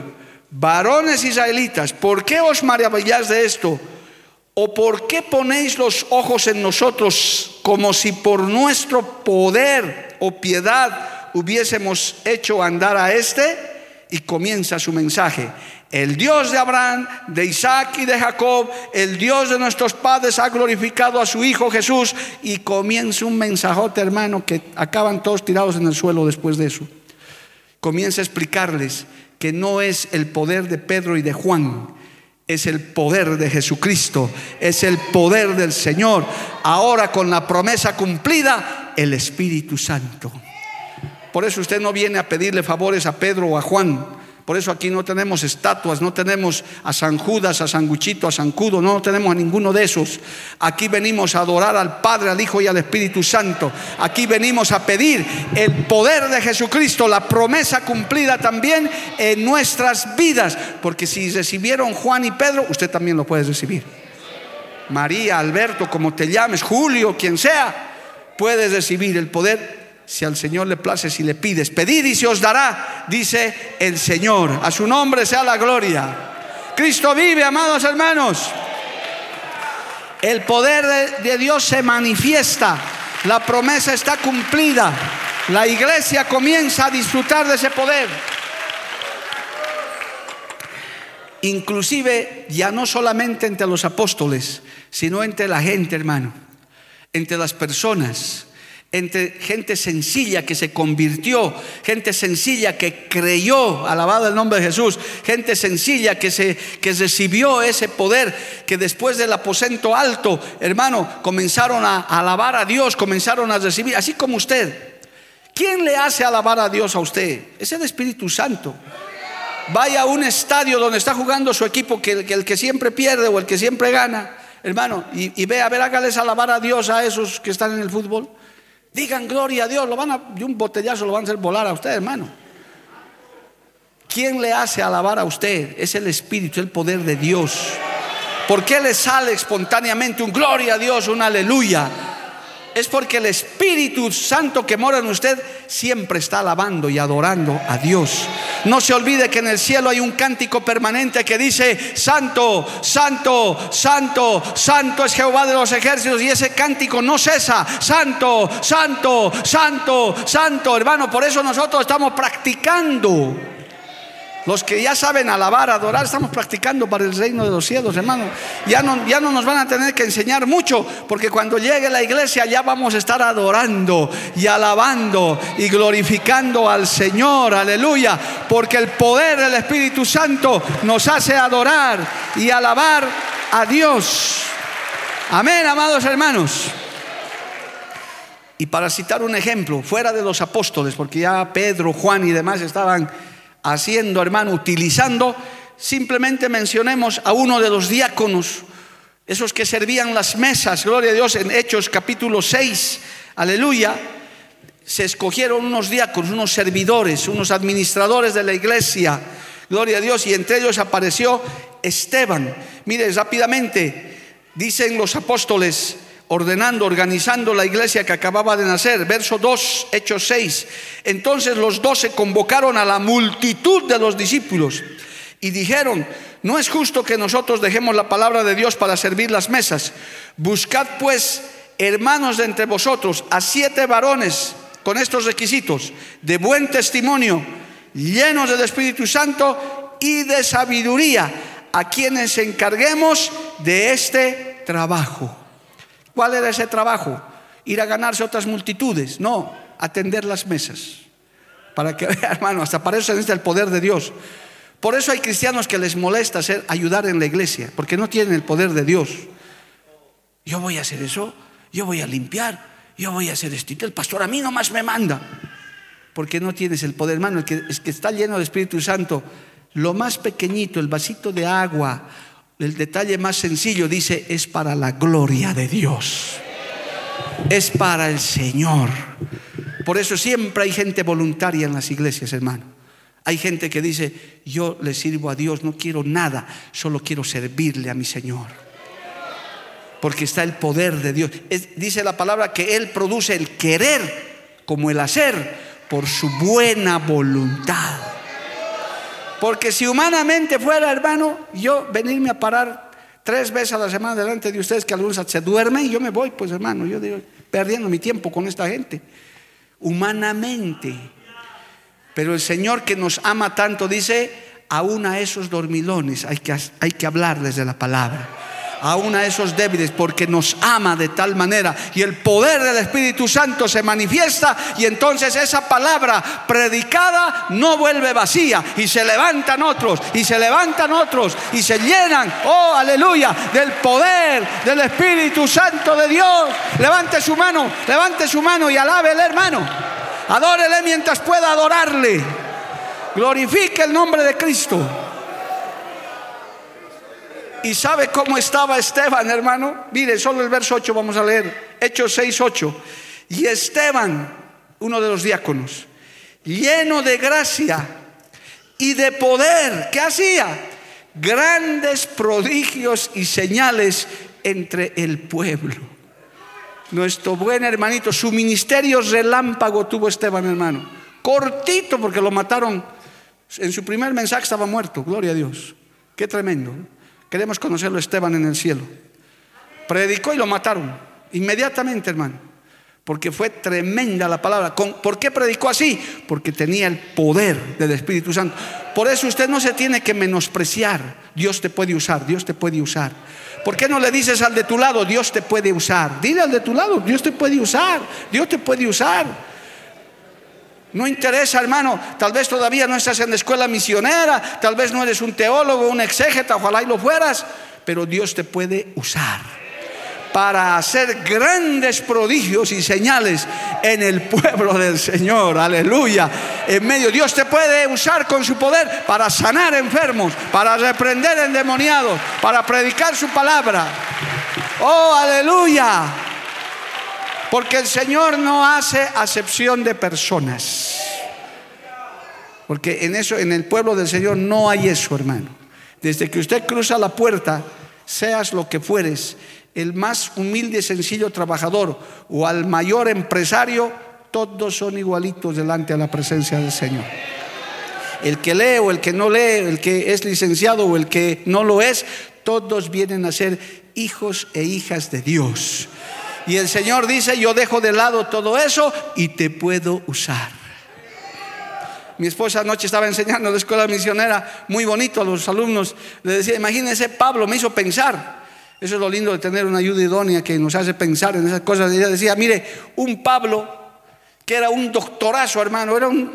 Speaker 1: varones israelitas, ¿por qué os maravilláis de esto? ¿O por qué ponéis los ojos en nosotros como si por nuestro poder o piedad hubiésemos hecho andar a este? Y comienza su mensaje. El Dios de Abraham, de Isaac y de Jacob, el Dios de nuestros padres ha glorificado a su Hijo Jesús y comienza un mensajote hermano que acaban todos tirados en el suelo después de eso. Comienza a explicarles que no es el poder de Pedro y de Juan, es el poder de Jesucristo, es el poder del Señor. Ahora con la promesa cumplida, el Espíritu Santo. Por eso usted no viene a pedirle favores a Pedro o a Juan. Por eso aquí no tenemos estatuas, no tenemos a San Judas, a San Guchito, a San Cudo, no tenemos a ninguno de esos. Aquí venimos a adorar al Padre, al Hijo y al Espíritu Santo. Aquí venimos a pedir el poder de Jesucristo, la promesa cumplida también en nuestras vidas. Porque si recibieron Juan y Pedro, usted también lo puede recibir. María, Alberto, como te llames, Julio, quien sea, puedes recibir el poder si al Señor le place, si le pides, pedid y se os dará, dice el Señor. A su nombre sea la gloria. Cristo vive, amados hermanos. El poder de, Dios se manifiesta. La promesa está cumplida. La iglesia comienza a disfrutar de ese poder. Inclusive ya no solamente entre los apóstoles, sino entre la gente, hermano, entre las personas entre gente sencilla que se convirtió, gente sencilla que creyó, alabado el nombre de Jesús, gente sencilla que, se, que recibió ese poder, que después del aposento alto, hermano, comenzaron a alabar a Dios, comenzaron a recibir, así como usted. ¿Quién le hace alabar a Dios a usted? Es el Espíritu Santo. Vaya a un estadio donde está jugando su equipo, que el que, siempre pierde o el que siempre gana, hermano, y, y ve, a ver, hágales alabar a Dios a esos que están en el fútbol. Digan gloria a Dios, lo van a, de un botellazo lo van a hacer volar a usted, hermano. ¿Quién le hace alabar a usted? Es el Espíritu, el poder de Dios. ¿Por qué le sale espontáneamente un gloria a Dios, un aleluya? Es porque el Espíritu Santo que mora en usted siempre está alabando y adorando a Dios. No se olvide que en el cielo hay un cántico permanente que dice, Santo, Santo, Santo, Santo es Jehová de los ejércitos y ese cántico no cesa. Santo, Santo, Santo, Santo, hermano. Por eso nosotros estamos practicando los que ya saben alabar, adorar, estamos practicando para el reino de los cielos, hermano. Ya no, ya no nos van a tener que enseñar mucho, porque cuando llegue la iglesia ya vamos a estar adorando y alabando y glorificando al Señor, aleluya, porque el poder del Espíritu Santo nos hace adorar y alabar a Dios. Amén, amados hermanos. Y para citar un ejemplo, fuera de los apóstoles, porque ya Pedro, Juan y demás estaban haciendo, hermano, utilizando, simplemente mencionemos a uno de los diáconos, esos que servían las mesas, gloria a Dios, en Hechos capítulo 6, aleluya, se escogieron unos diáconos, unos servidores, unos administradores de la iglesia, gloria a Dios, y entre ellos apareció Esteban. Mire, rápidamente, dicen los apóstoles, ordenando, organizando la iglesia que acababa de nacer. Verso 2, Hechos 6. Entonces los doce convocaron a la multitud de los discípulos y dijeron, no es justo que nosotros dejemos la palabra de Dios para servir las mesas. Buscad pues, hermanos de entre vosotros, a siete varones con estos requisitos, de buen testimonio, llenos del Espíritu Santo y de sabiduría, a quienes encarguemos de este trabajo. ¿Cuál era ese trabajo? Ir a ganarse otras multitudes. No, atender las mesas. Para que vea, hermano, hasta para eso necesita el poder de Dios. Por eso hay cristianos que les molesta hacer, ayudar en la iglesia, porque no tienen el poder de Dios. Yo voy a hacer eso, yo voy a limpiar, yo voy a hacer esto. El pastor a mí nomás me manda, porque no tienes el poder, hermano. El que, que está lleno de Espíritu Santo, lo más pequeñito, el vasito de agua el detalle más sencillo dice, es para la gloria de Dios. Es para el Señor. Por eso siempre hay gente voluntaria en las iglesias, hermano. Hay gente que dice, yo le sirvo a Dios, no quiero nada, solo quiero servirle a mi Señor. Porque está el poder de Dios. dice la palabra que Él produce el querer como el hacer por su buena voluntad. Porque si humanamente fuera, hermano, yo venirme a parar tres veces a la semana delante de ustedes, que algunos se duermen y yo me voy, pues hermano, yo digo, perdiendo mi tiempo con esta gente. Humanamente. Pero el Señor que nos ama tanto dice, aún a esos dormilones hay que, hay que hablarles de la palabra. Aún a esos débiles, porque nos ama de tal manera. Y el poder del Espíritu Santo se manifiesta y entonces esa palabra predicada no vuelve vacía y se levantan otros y se levantan otros y se llenan, oh aleluya, del poder del Espíritu Santo de Dios. Levante su mano, levante su mano y alábele hermano. Adórele mientras pueda adorarle. Glorifique el nombre de Cristo. ¿Y sabe cómo estaba Esteban, hermano? Mire, solo el verso 8 vamos a leer. Hechos 6, 8. Y Esteban, uno de los diáconos, lleno de gracia y de poder, ¿qué hacía? Grandes prodigios y señales entre el pueblo. Nuestro buen hermanito, su ministerio relámpago tuvo Esteban, hermano. Cortito porque lo mataron. En su primer mensaje estaba muerto, gloria a Dios. Qué tremendo. Queremos conocerlo Esteban en el cielo. Predicó y lo mataron. Inmediatamente, hermano. Porque fue tremenda la palabra. ¿Por qué predicó así? Porque tenía el poder del Espíritu Santo. Por eso usted no se tiene que menospreciar. Dios te puede usar, Dios te puede usar. ¿Por qué no le dices al de tu lado, Dios te puede usar? Dile al de tu lado, Dios te puede usar, Dios te puede usar. No interesa, hermano. Tal vez todavía no estás en la escuela misionera, tal vez no eres un teólogo, un exégeta, ojalá y lo fueras, pero Dios te puede usar para hacer grandes prodigios y señales en el pueblo del Señor. Aleluya. En medio, Dios te puede usar con su poder para sanar enfermos, para reprender endemoniados, para predicar su palabra. Oh, aleluya. Porque el Señor no hace acepción de personas. Porque en eso, en el pueblo del Señor no hay eso, hermano. Desde que usted cruza la puerta, seas lo que fueres, el más humilde, sencillo trabajador o al mayor empresario, todos son igualitos delante de la presencia del Señor. El que lee o el que no lee, el que es licenciado o el que no lo es, todos vienen a ser hijos e hijas de Dios. Y el Señor dice, yo dejo de lado todo eso y te puedo usar. Mi esposa anoche estaba enseñando en la escuela misionera, muy bonito a los alumnos. Le decía, imagínense, Pablo me hizo pensar. Eso es lo lindo de tener una ayuda idónea que nos hace pensar en esas cosas. Y ella decía, mire, un Pablo que era un doctorazo, hermano, era un,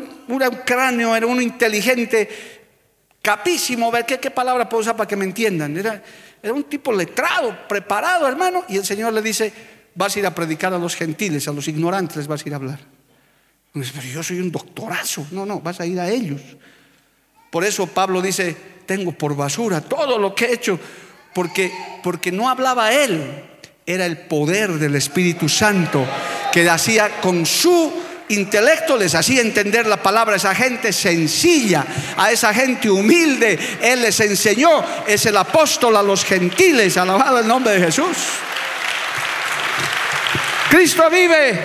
Speaker 1: cráneo, era un inteligente, capísimo, ver ¿qué, qué palabra puedo usar para que me entiendan. Era, era un tipo letrado, preparado, hermano. Y el Señor le dice, vas a ir a predicar a los gentiles, a los ignorantes les vas a ir a hablar. Pero yo soy un doctorazo. No, no, vas a ir a ellos. Por eso Pablo dice, tengo por basura todo lo que he hecho, porque, porque no hablaba él, era el poder del Espíritu Santo que hacía con su intelecto les hacía entender la palabra a esa gente sencilla, a esa gente humilde. Él les enseñó, es el apóstol a los gentiles, alabado el nombre de Jesús. Cristo vive.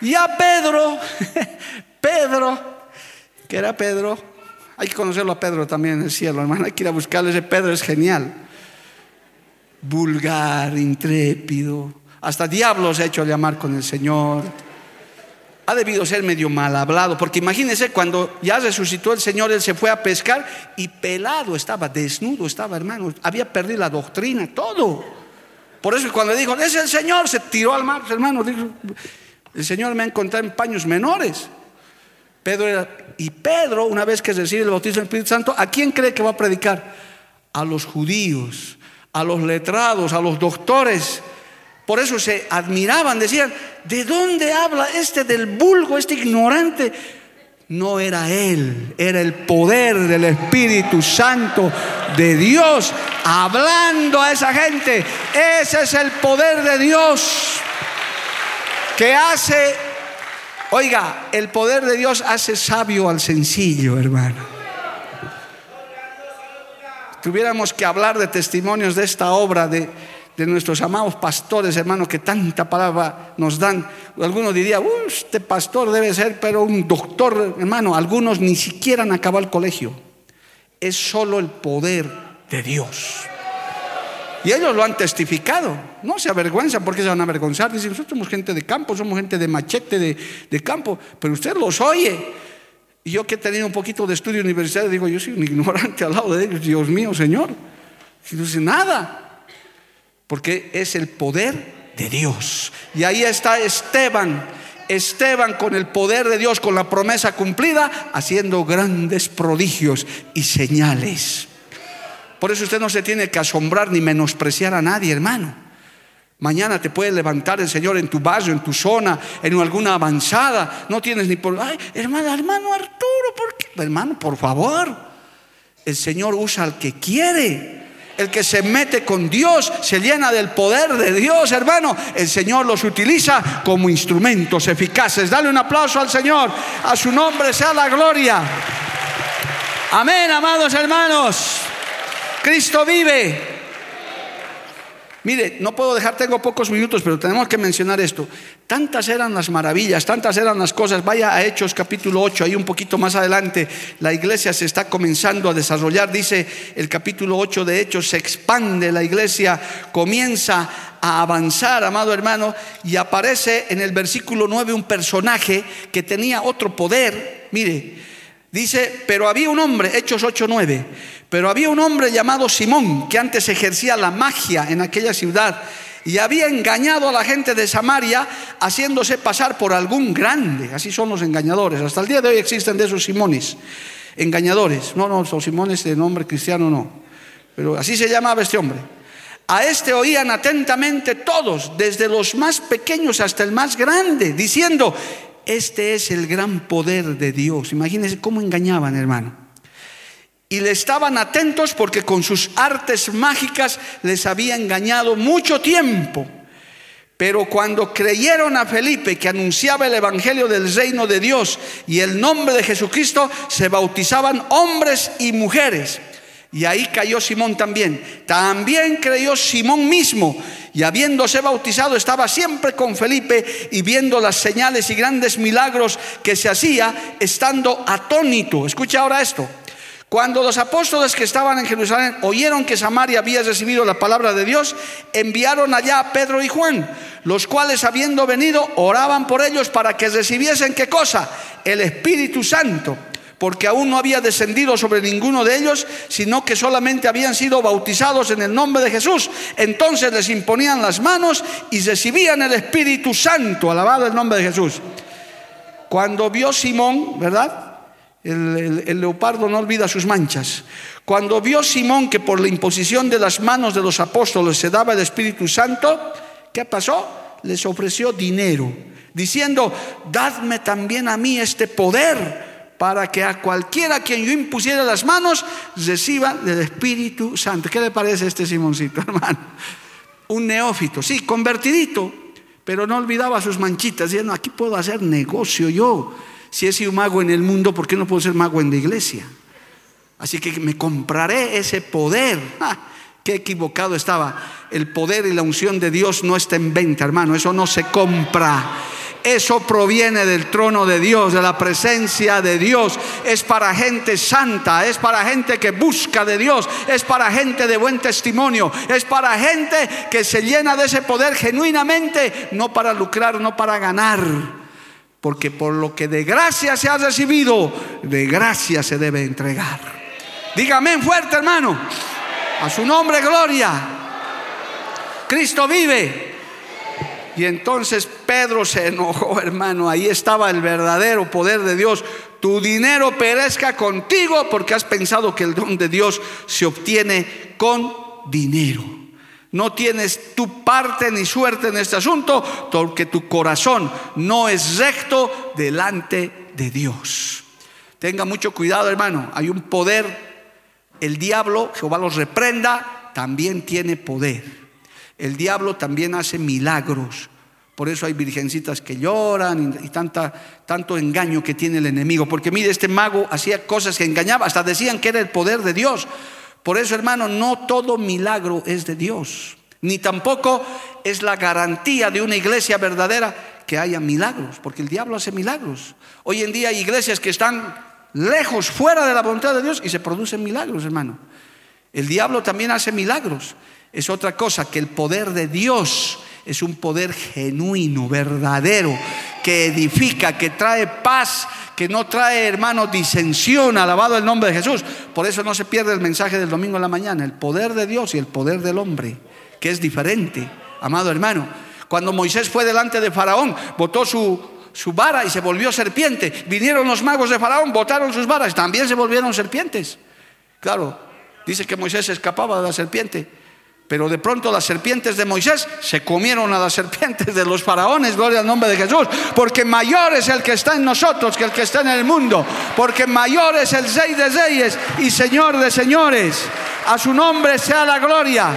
Speaker 1: Y a Pedro, Pedro, que era Pedro, hay que conocerlo a Pedro también en el cielo, hermano, hay que ir a buscarle, ese Pedro es genial. Vulgar, intrépido, hasta diablo se ha hecho llamar con el Señor. Ha debido ser medio mal hablado, porque imagínense cuando ya resucitó el Señor, él se fue a pescar y pelado estaba, desnudo estaba, hermano, había perdido la doctrina, todo. Por eso cuando dijo, es el Señor, se tiró al mar, hermano. El Señor me ha encontrado en paños menores. Pedro era, y Pedro, una vez que recibe el bautismo del Espíritu Santo, ¿a quién cree que va a predicar? A los judíos, a los letrados, a los doctores. Por eso se admiraban, decían, ¿de dónde habla este del vulgo, este ignorante? no era Él, era el poder del Espíritu Santo de Dios hablando a esa gente. Ese es el poder de Dios que hace, oiga, el poder de Dios hace sabio al sencillo, hermano. Tuviéramos que hablar de testimonios de esta obra de de nuestros amados pastores, hermanos, que tanta palabra nos dan. Algunos dirían, este pastor debe ser, pero un doctor, hermano. Algunos ni siquiera han acabado el colegio. Es solo el poder de Dios. Y ellos lo han testificado. No se avergüenzan porque se van a avergonzar. Dicen, nosotros somos gente de campo, somos gente de machete de, de campo, pero usted los oye. Y yo que he tenido un poquito de estudio universitario, digo, yo soy un ignorante al lado de ellos, Dios mío, Señor. No dice nada, porque es el poder de Dios. Y ahí está Esteban, Esteban con el poder de Dios, con la promesa cumplida, haciendo grandes prodigios y señales. Por eso usted no se tiene que asombrar ni menospreciar a nadie, hermano. Mañana te puede levantar el Señor en tu barrio, en tu zona, en alguna avanzada. No tienes ni por. Ay, hermano, hermano Arturo, ¿por qué? Hermano, por favor. El Señor usa al que quiere. El que se mete con Dios se llena del poder de Dios, hermano. El Señor los utiliza como instrumentos eficaces. Dale un aplauso al Señor. A su nombre sea la gloria. Amén, amados hermanos. Cristo vive. Mire, no puedo dejar, tengo pocos minutos, pero tenemos que mencionar esto. Tantas eran las maravillas, tantas eran las cosas. Vaya a Hechos capítulo 8, ahí un poquito más adelante, la iglesia se está comenzando a desarrollar. Dice el capítulo 8 de Hechos, se expande la iglesia, comienza a avanzar, amado hermano, y aparece en el versículo 9 un personaje que tenía otro poder. Mire, dice, pero había un hombre, Hechos 8, 9 pero había un hombre llamado Simón que antes ejercía la magia en aquella ciudad y había engañado a la gente de Samaria haciéndose pasar por algún grande. Así son los engañadores. Hasta el día de hoy existen de esos Simones, engañadores. No, no, son Simones de nombre cristiano, no. Pero así se llamaba este hombre. A este oían atentamente todos, desde los más pequeños hasta el más grande, diciendo, este es el gran poder de Dios. Imagínense cómo engañaban, hermano y le estaban atentos porque con sus artes mágicas les había engañado mucho tiempo. Pero cuando creyeron a Felipe que anunciaba el Evangelio del reino de Dios y el nombre de Jesucristo, se bautizaban hombres y mujeres. Y ahí cayó Simón también. También creyó Simón mismo y habiéndose bautizado estaba siempre con Felipe y viendo las señales y grandes milagros que se hacía, estando atónito. Escucha ahora esto. Cuando los apóstoles que estaban en Jerusalén oyeron que Samaria había recibido la palabra de Dios, enviaron allá a Pedro y Juan, los cuales habiendo venido oraban por ellos para que recibiesen qué cosa? El Espíritu Santo, porque aún no había descendido sobre ninguno de ellos, sino que solamente habían sido bautizados en el nombre de Jesús. Entonces les imponían las manos y recibían el Espíritu Santo, alabado el nombre de Jesús. Cuando vio Simón, ¿verdad? El, leopardo no olvida sus manchas. Cuando vio Simón que por la imposición de las manos de los apóstoles se daba el Espíritu Santo, ¿qué pasó? Les ofreció dinero, diciendo, dadme también a mí este poder para que a cualquiera a quien yo impusiera las manos reciba del Espíritu Santo. ¿Qué le parece este Simoncito, hermano? Un neófito, sí, convertidito, pero no olvidaba sus manchitas, diciendo, aquí puedo hacer negocio yo si he sido mago en el mundo, ¿por qué no puedo ser mago en la iglesia? Así que me compraré ese poder. Qué equivocado estaba. El poder y la unción de Dios no está en venta, hermano. Eso no se compra. Eso proviene del trono de Dios, de la presencia de Dios. Es para gente santa, es para gente que busca de Dios, es para gente de buen testimonio, es para gente que se llena de ese poder genuinamente, no para lucrar, no para ganar porque por lo que de gracia se ha recibido, de gracia se debe entregar. Dígame fuerte, hermano. A su nombre, gloria. Cristo vive. Y entonces Pedro se enojó, hermano. Ahí estaba el verdadero poder de Dios. Tu dinero perezca contigo porque has pensado que el don de Dios se obtiene con dinero. No tienes tu parte ni suerte en este asunto porque tu corazón no es recto delante de Dios. Tenga mucho cuidado, hermano. Hay un poder. El diablo, Jehová los reprenda, también tiene poder. El diablo también hace milagros. Por eso hay virgencitas que lloran y, tanta, tanto engaño que tiene el enemigo. Porque mire, este mago hacía cosas que engañaba, hasta decían que era el poder de Dios. Por eso, hermano, no todo milagro es de Dios, ni tampoco es la garantía de una iglesia verdadera que haya milagros, porque el diablo hace milagros. Hoy en día hay iglesias que están lejos, fuera de la voluntad de Dios y se producen milagros, hermano. El diablo también hace milagros. Es otra cosa que el poder de Dios es un poder genuino, verdadero, que edifica, que trae paz, que no trae, hermano, disensión, alabado el nombre de Jesús. Por eso no se pierde el mensaje del domingo en la mañana, el poder de Dios y el poder del hombre, que es diferente, amado hermano. Cuando Moisés fue delante de Faraón, botó su, su vara y se volvió serpiente. Vinieron los magos de Faraón, botaron sus varas, también se volvieron serpientes. Claro, dice que Moisés escapaba de la serpiente. Pero de pronto las serpientes de Moisés se comieron a las serpientes de los faraones, gloria al nombre de Jesús, porque mayor es el que está en nosotros que el que está en el mundo, porque mayor es el Rey de Reyes y Señor de Señores. A su nombre sea la gloria.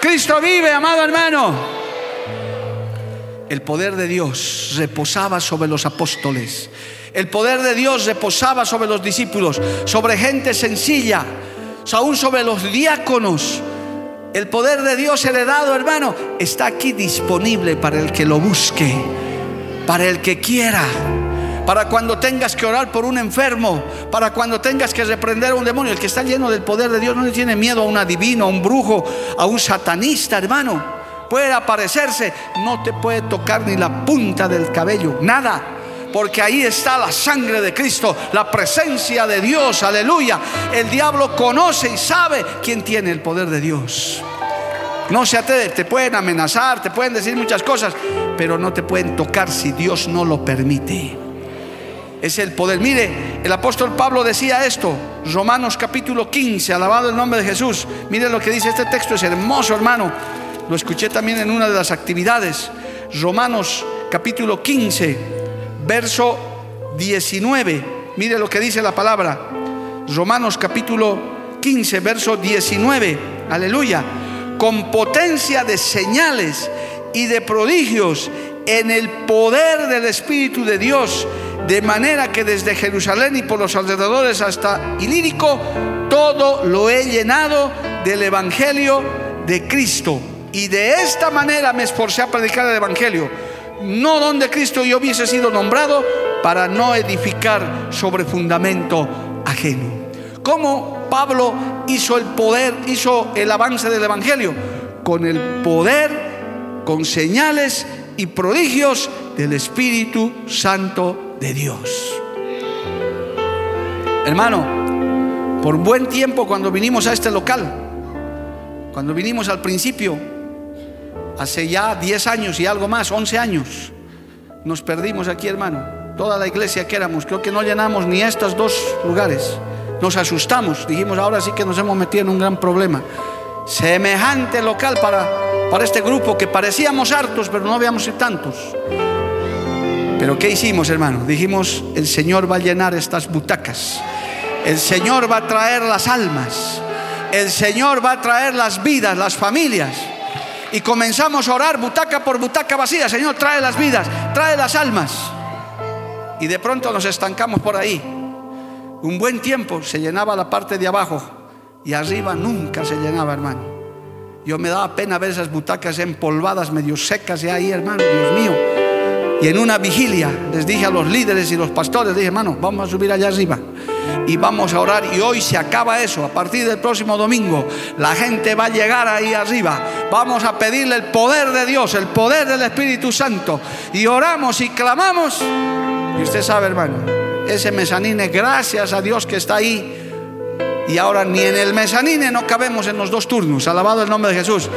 Speaker 1: Cristo vive, amado hermano. El poder de Dios reposaba sobre los apóstoles. El poder de Dios reposaba sobre los discípulos, sobre gente sencilla, aún sobre los diáconos el poder de Dios heredado, hermano, está aquí disponible para el que lo busque, para el que quiera. Para cuando tengas que orar por un enfermo, para cuando tengas que reprender a un demonio, el que está lleno del poder de Dios no le tiene miedo a un adivino, a un brujo, a un satanista, hermano. Puede aparecerse, no te puede tocar ni la punta del cabello, nada porque ahí está la sangre de Cristo, la presencia de Dios, aleluya. El diablo conoce y sabe quién tiene el poder de Dios. No se atreve, te pueden amenazar, te pueden decir muchas cosas, pero no te pueden tocar si Dios no lo permite. Es el poder. Mire, el apóstol Pablo decía esto, Romanos capítulo 15, alabado el nombre de Jesús. Mire lo que dice este texto, es hermoso, hermano. Lo escuché también en una de las actividades. Romanos capítulo 15, verso 19. Mire lo que dice la palabra. Romanos capítulo 15, verso 19. Aleluya. Con potencia de señales y de prodigios en el poder del Espíritu de Dios, de manera que desde Jerusalén y por los alrededores hasta Ilírico, todo lo he llenado del Evangelio de Cristo. Y de esta manera me esforcé a predicar el Evangelio no donde Cristo yo hubiese sido nombrado, para no edificar sobre fundamento ajeno. ¿Cómo Pablo hizo el poder, hizo el avance del Evangelio? Con el poder, con señales y prodigios del Espíritu Santo de Dios. Hermano, por buen tiempo cuando vinimos a este local, cuando vinimos al principio, hace ya 10 años y algo más, 11 años, nos perdimos aquí, hermano. Toda la iglesia que éramos, creo que no llenamos ni estos dos lugares. Nos asustamos, dijimos, ahora sí que nos hemos metido en un gran problema. Semejante local para, para este grupo que parecíamos hartos, pero no habíamos sido tantos. Pero ¿qué hicimos, hermano? Dijimos, el Señor va a llenar estas butacas. El Señor va a traer las almas. El Señor va a traer las vidas, las familias y comenzamos a orar butaca por butaca vacía. Señor, trae las vidas, trae las almas. Y de pronto nos estancamos por ahí. Un buen tiempo se llenaba la parte de abajo y arriba nunca se llenaba, hermano. Yo me daba pena ver esas butacas empolvadas, medio secas de ahí, hermano, Dios mío. Y en una vigilia les dije a los líderes y los pastores, dije, hermano, vamos a subir allá arriba y vamos a orar. Y hoy se acaba eso. A partir del próximo domingo, la gente va a llegar ahí arriba. Vamos a pedirle el poder de Dios, el poder del Espíritu Santo. Y oramos y clamamos. Y usted sabe, hermano, ese mezanine, gracias a Dios que está ahí. Y ahora ni en el mezanine no cabemos en los dos turnos. Alabado el nombre de Jesús.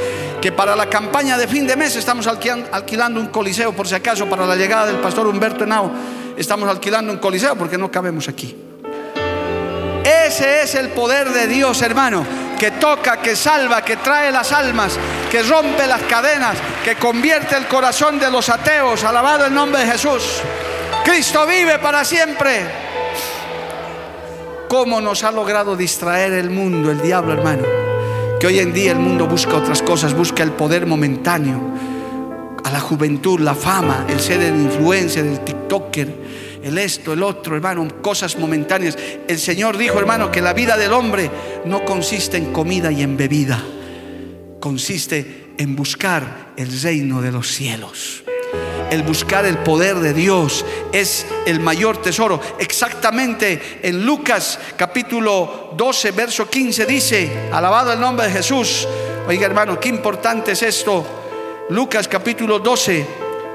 Speaker 1: Que para la campaña de fin de mes estamos alquilando un coliseo, por si acaso, para la llegada del pastor Humberto Henao. Estamos alquilando un coliseo porque no cabemos aquí. Ese es el poder de Dios, hermano, que toca, que salva, que trae las almas, que rompe las cadenas, que convierte el corazón de los ateos. Alabado el nombre de Jesús. Cristo vive para siempre. ¿Cómo nos ha logrado distraer el mundo, el diablo, hermano? Que hoy en día el mundo busca otras cosas, busca el poder momentáneo, a la juventud, la fama, el ser el influencer, el TikToker el esto, el otro, hermano, cosas momentáneas. El Señor dijo, hermano, que la vida del hombre no consiste en comida y en bebida, consiste en buscar el reino de los cielos. El buscar el poder de Dios es el mayor tesoro. Exactamente en Lucas capítulo 12, verso 15 dice, alabado el nombre de Jesús. Oiga hermano, qué importante es esto. Lucas capítulo 12,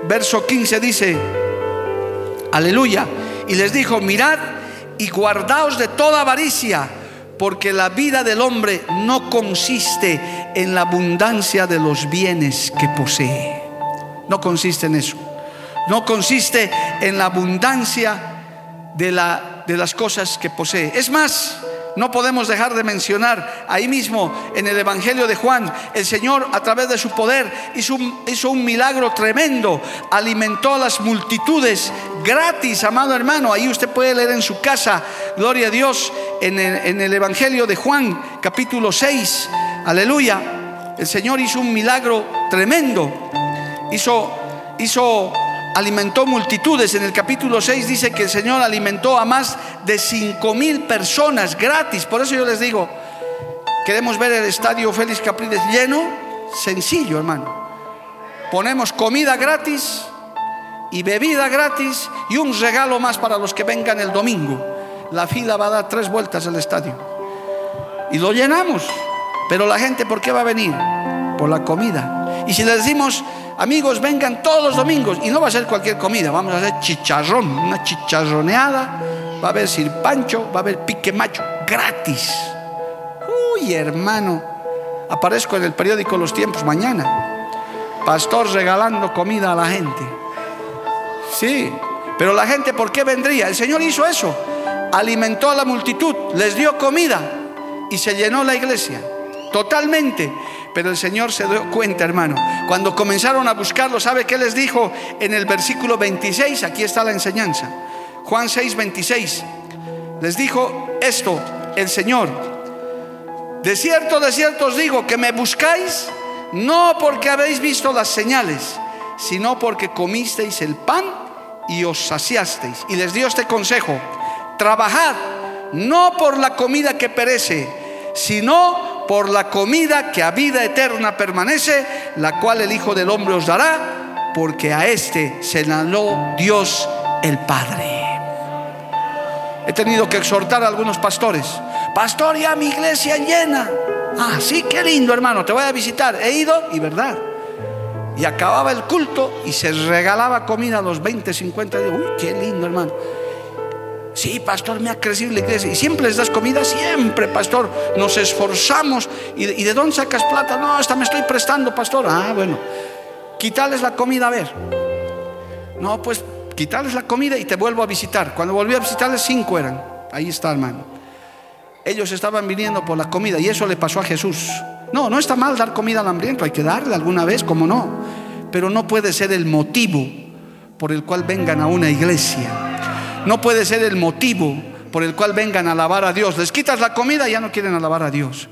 Speaker 1: verso 15 dice, aleluya, y les dijo, mirad y guardaos de toda avaricia, porque la vida del hombre no consiste en la abundancia de los bienes que posee. No consiste en eso. No consiste en la abundancia de, la, de las cosas que posee. Es más, no podemos dejar de mencionar ahí mismo en el Evangelio de Juan, el Señor a través de su poder hizo un, milagro tremendo, alimentó a las multitudes gratis, amado hermano. Ahí usted puede leer en su casa, gloria a Dios, en el, en el Evangelio de Juan, capítulo 6, aleluya. El Señor hizo un milagro tremendo, hizo, hizo alimentó multitudes. En el capítulo 6 dice que el Señor alimentó a más de 5 mil personas gratis. Por eso yo les digo, queremos ver el estadio Félix Capriles lleno, sencillo hermano. Ponemos comida gratis y bebida gratis y un regalo más para los que vengan el domingo. La fila va a dar tres vueltas al estadio. Y lo llenamos. Pero la gente, ¿por qué va a venir? Por la comida. Y si le decimos, Amigos, vengan todos los domingos y no va a ser cualquier comida, vamos a hacer chicharrón, una chicharroneada, va a haber sirpancho, va a haber pique macho, gratis. Uy, hermano, aparezco en el periódico Los Tiempos mañana. Pastor regalando comida a la gente. Sí, pero la gente, ¿por qué vendría? El Señor hizo eso. Alimentó a la multitud, les dio comida y se llenó la iglesia. Totalmente. Pero el Señor se dio cuenta, hermano. Cuando comenzaron a buscarlo, ¿sabe qué les dijo en el versículo 26? Aquí está la enseñanza. Juan 6, 26. Les dijo esto el Señor. De cierto, de cierto os digo que me buscáis no porque habéis visto las señales, sino porque comisteis el pan y os saciasteis. Y les dio este consejo. Trabajad no por la comida que perece, sino por la comida que a vida eterna permanece, la cual el Hijo del Hombre os dará, porque a este se señaló Dios el Padre. He tenido que exhortar a algunos pastores. Pastor, ya mi iglesia llena. Ah, sí, qué lindo, hermano, te voy a visitar. He ido y verdad. Y acababa el culto y se regalaba comida a los 20, 50 días. Uy, qué lindo, hermano. Sí, pastor, me ha crecido la iglesia. ¿Y siempre les das comida? Siempre, pastor. Nos esforzamos. ¿Y de, dónde sacas plata? No, hasta me estoy prestando, pastor. Ah, bueno. Quitarles la comida, a ver. No, pues quitarles la comida y te vuelvo a visitar. Cuando volví a visitarles, cinco eran. Ahí está, hermano. Ellos estaban viniendo por la comida y eso le pasó a Jesús. No, no está mal dar comida al hambriento, hay que darle alguna vez, como no. Pero no puede ser el motivo por el cual vengan a una iglesia no puede ser el motivo por el cual vengan a alabar a Dios. Les quitas la comida y ya no quieren alabar a Dios.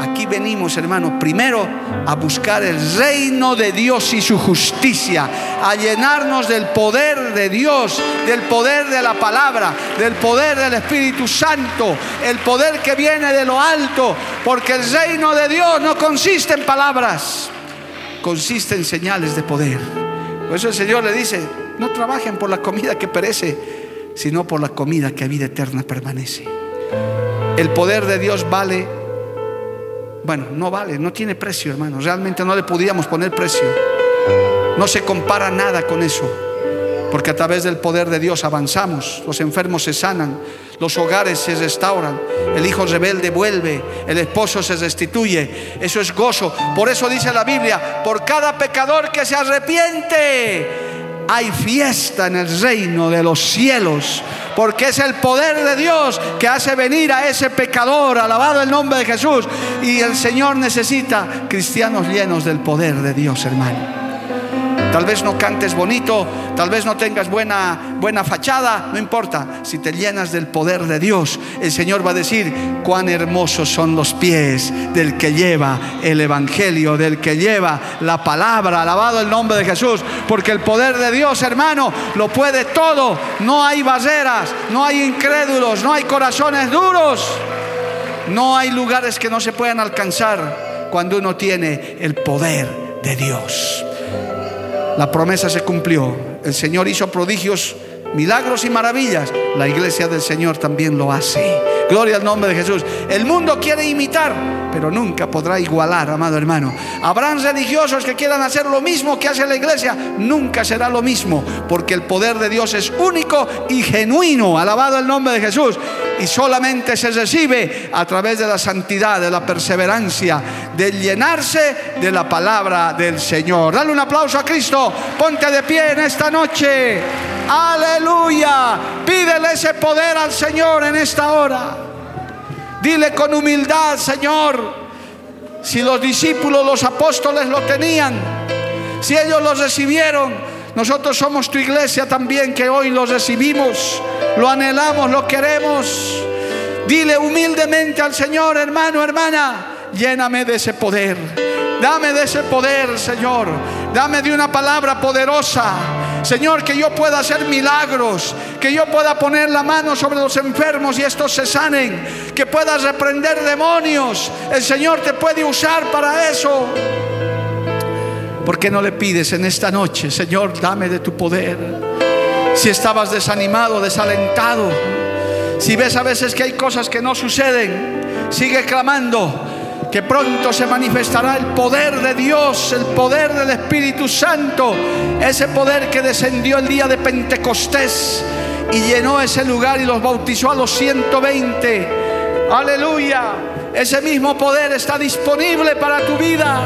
Speaker 1: Aquí venimos, hermano, primero a buscar el reino de Dios y su justicia, a llenarnos del poder de Dios, del poder de la palabra, del poder del Espíritu Santo, el poder que viene de lo alto, porque el reino de Dios no consiste en palabras, consiste en señales de poder. Por eso el Señor le dice, no trabajen por la comida que perece, sino por la comida que a vida eterna permanece. El poder de Dios vale, bueno, no vale, no tiene precio, hermano. Realmente no le podíamos poner precio. No se compara nada con eso. Porque a través del poder de Dios avanzamos, los enfermos se sanan, los hogares se restauran, el hijo rebelde vuelve, el esposo se restituye. Eso es gozo. Por eso dice la Biblia, por cada pecador que se arrepiente, hay fiesta en el reino de los cielos, porque es el poder de Dios que hace venir a ese pecador, alabado el nombre de Jesús. Y el Señor necesita cristianos llenos del poder de Dios, hermano. Tal vez no cantes bonito, tal vez no tengas buena, buena fachada, no importa. Si te llenas del poder de Dios, el Señor va a decir cuán hermosos son los pies del que lleva el Evangelio, del que lleva la palabra. Alabado el nombre de Jesús, porque el poder de Dios, hermano, lo puede todo. No hay barreras, no hay incrédulos, no hay corazones duros, no hay lugares que no se puedan alcanzar cuando uno tiene el poder de Dios. La promesa se cumplió. El Señor hizo prodigios, milagros y maravillas. La iglesia del Señor también lo hace. Gloria al nombre de Jesús. El mundo quiere imitar, pero nunca podrá igualar, amado hermano. Habrán religiosos que quieran hacer lo mismo que hace la iglesia, nunca será lo mismo, porque el poder de Dios es único y genuino. Alabado el nombre de Jesús. Y solamente se recibe a través de la santidad, de la perseverancia, de llenarse de la palabra del Señor. Dale un aplauso a Cristo. Ponte de pie en esta noche. Aleluya. Pídele ese poder al Señor en esta hora. Dile con humildad, Señor, si los discípulos, los apóstoles lo tenían, si ellos lo recibieron, nosotros somos tu iglesia también que hoy lo recibimos, lo anhelamos, lo queremos. Dile humildemente al Señor, hermano, hermana, lléname de ese poder. Dame de ese poder, Señor. Dame de una palabra poderosa. Señor, que yo pueda hacer milagros, que yo pueda poner la mano sobre los enfermos y estos se sanen, que puedas reprender demonios. El Señor te puede usar para eso. ¿Por qué no le pides en esta noche, Señor, dame de tu poder? Si estabas desanimado, desalentado, si ves a veces que hay cosas que no suceden, sigue clamando que pronto se manifestará el poder de Dios, el poder del Espíritu Santo, ese poder que descendió el día de Pentecostés y llenó ese lugar y los bautizó a los 120. Aleluya. Ese mismo poder está disponible para tu vida.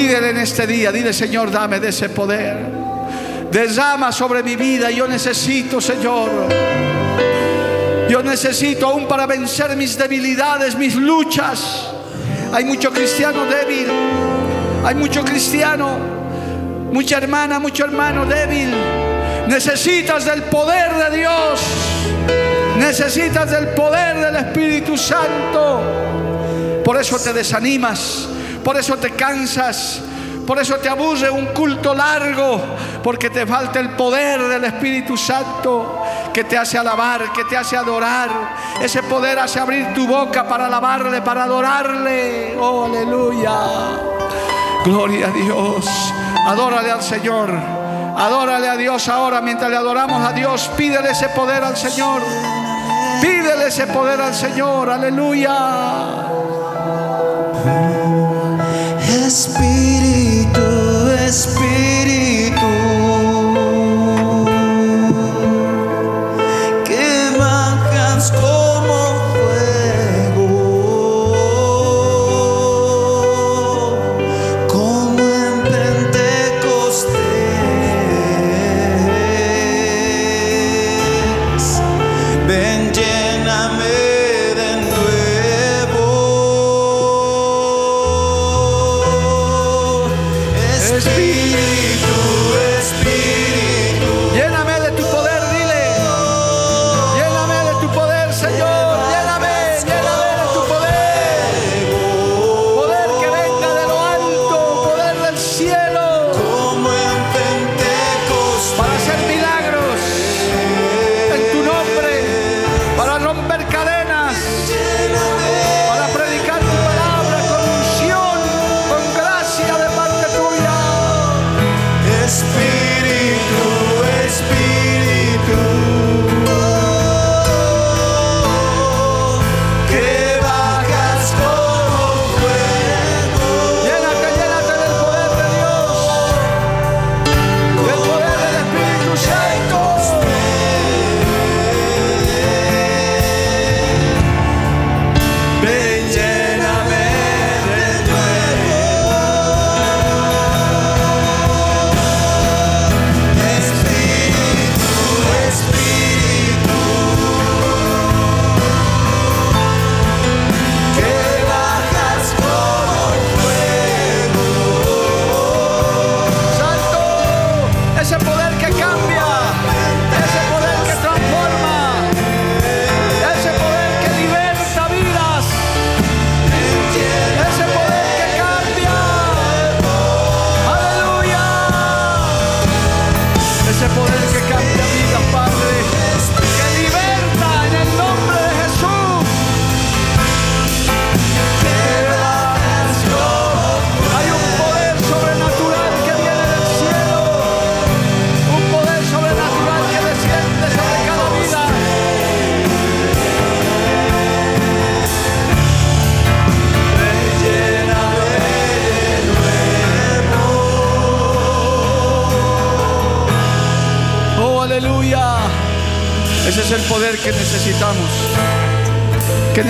Speaker 1: Pídele en este día, dile Señor, dame de ese poder. Desama sobre mi vida, yo necesito, Señor. Yo necesito aún para vencer mis debilidades, mis luchas. Hay mucho cristiano débil. Hay mucho cristiano, mucha hermana, mucho hermano débil. Necesitas del poder de Dios. Necesitas del poder del Espíritu Santo. Por eso te desanimas. Por eso te cansas. Por eso te aburre un culto largo, porque te falta el poder del Espíritu Santo que te hace alabar, que te hace adorar. Ese poder hace abrir tu boca para alabarle, para adorarle. Oh, aleluya. Gloria a Dios. Adórale al Señor. Adórale a Dios ahora mientras le adoramos a Dios. Pídele ese poder al Señor. Pídele ese poder al Señor. Aleluya.
Speaker 2: Espíritu, Espíritu,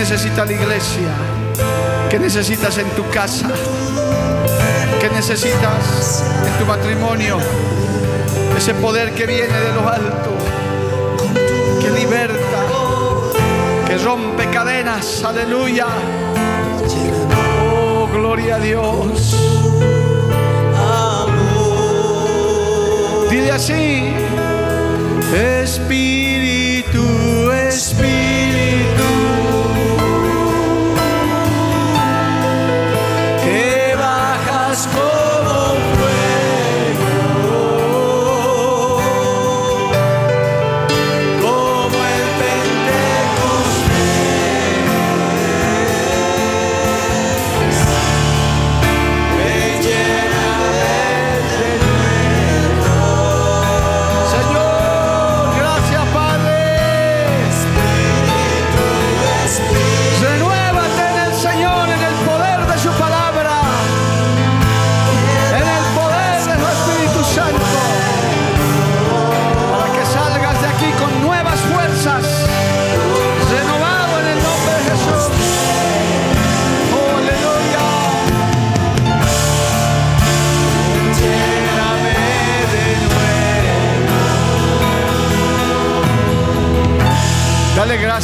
Speaker 1: necesita la iglesia? ¿Qué necesitas en tu casa? ¿Qué necesitas en tu matrimonio? Ese poder que viene de lo alto, que liberta, que rompe cadenas. Aleluya. Oh, gloria a Dios. Dile así. Espíritu, Espíritu.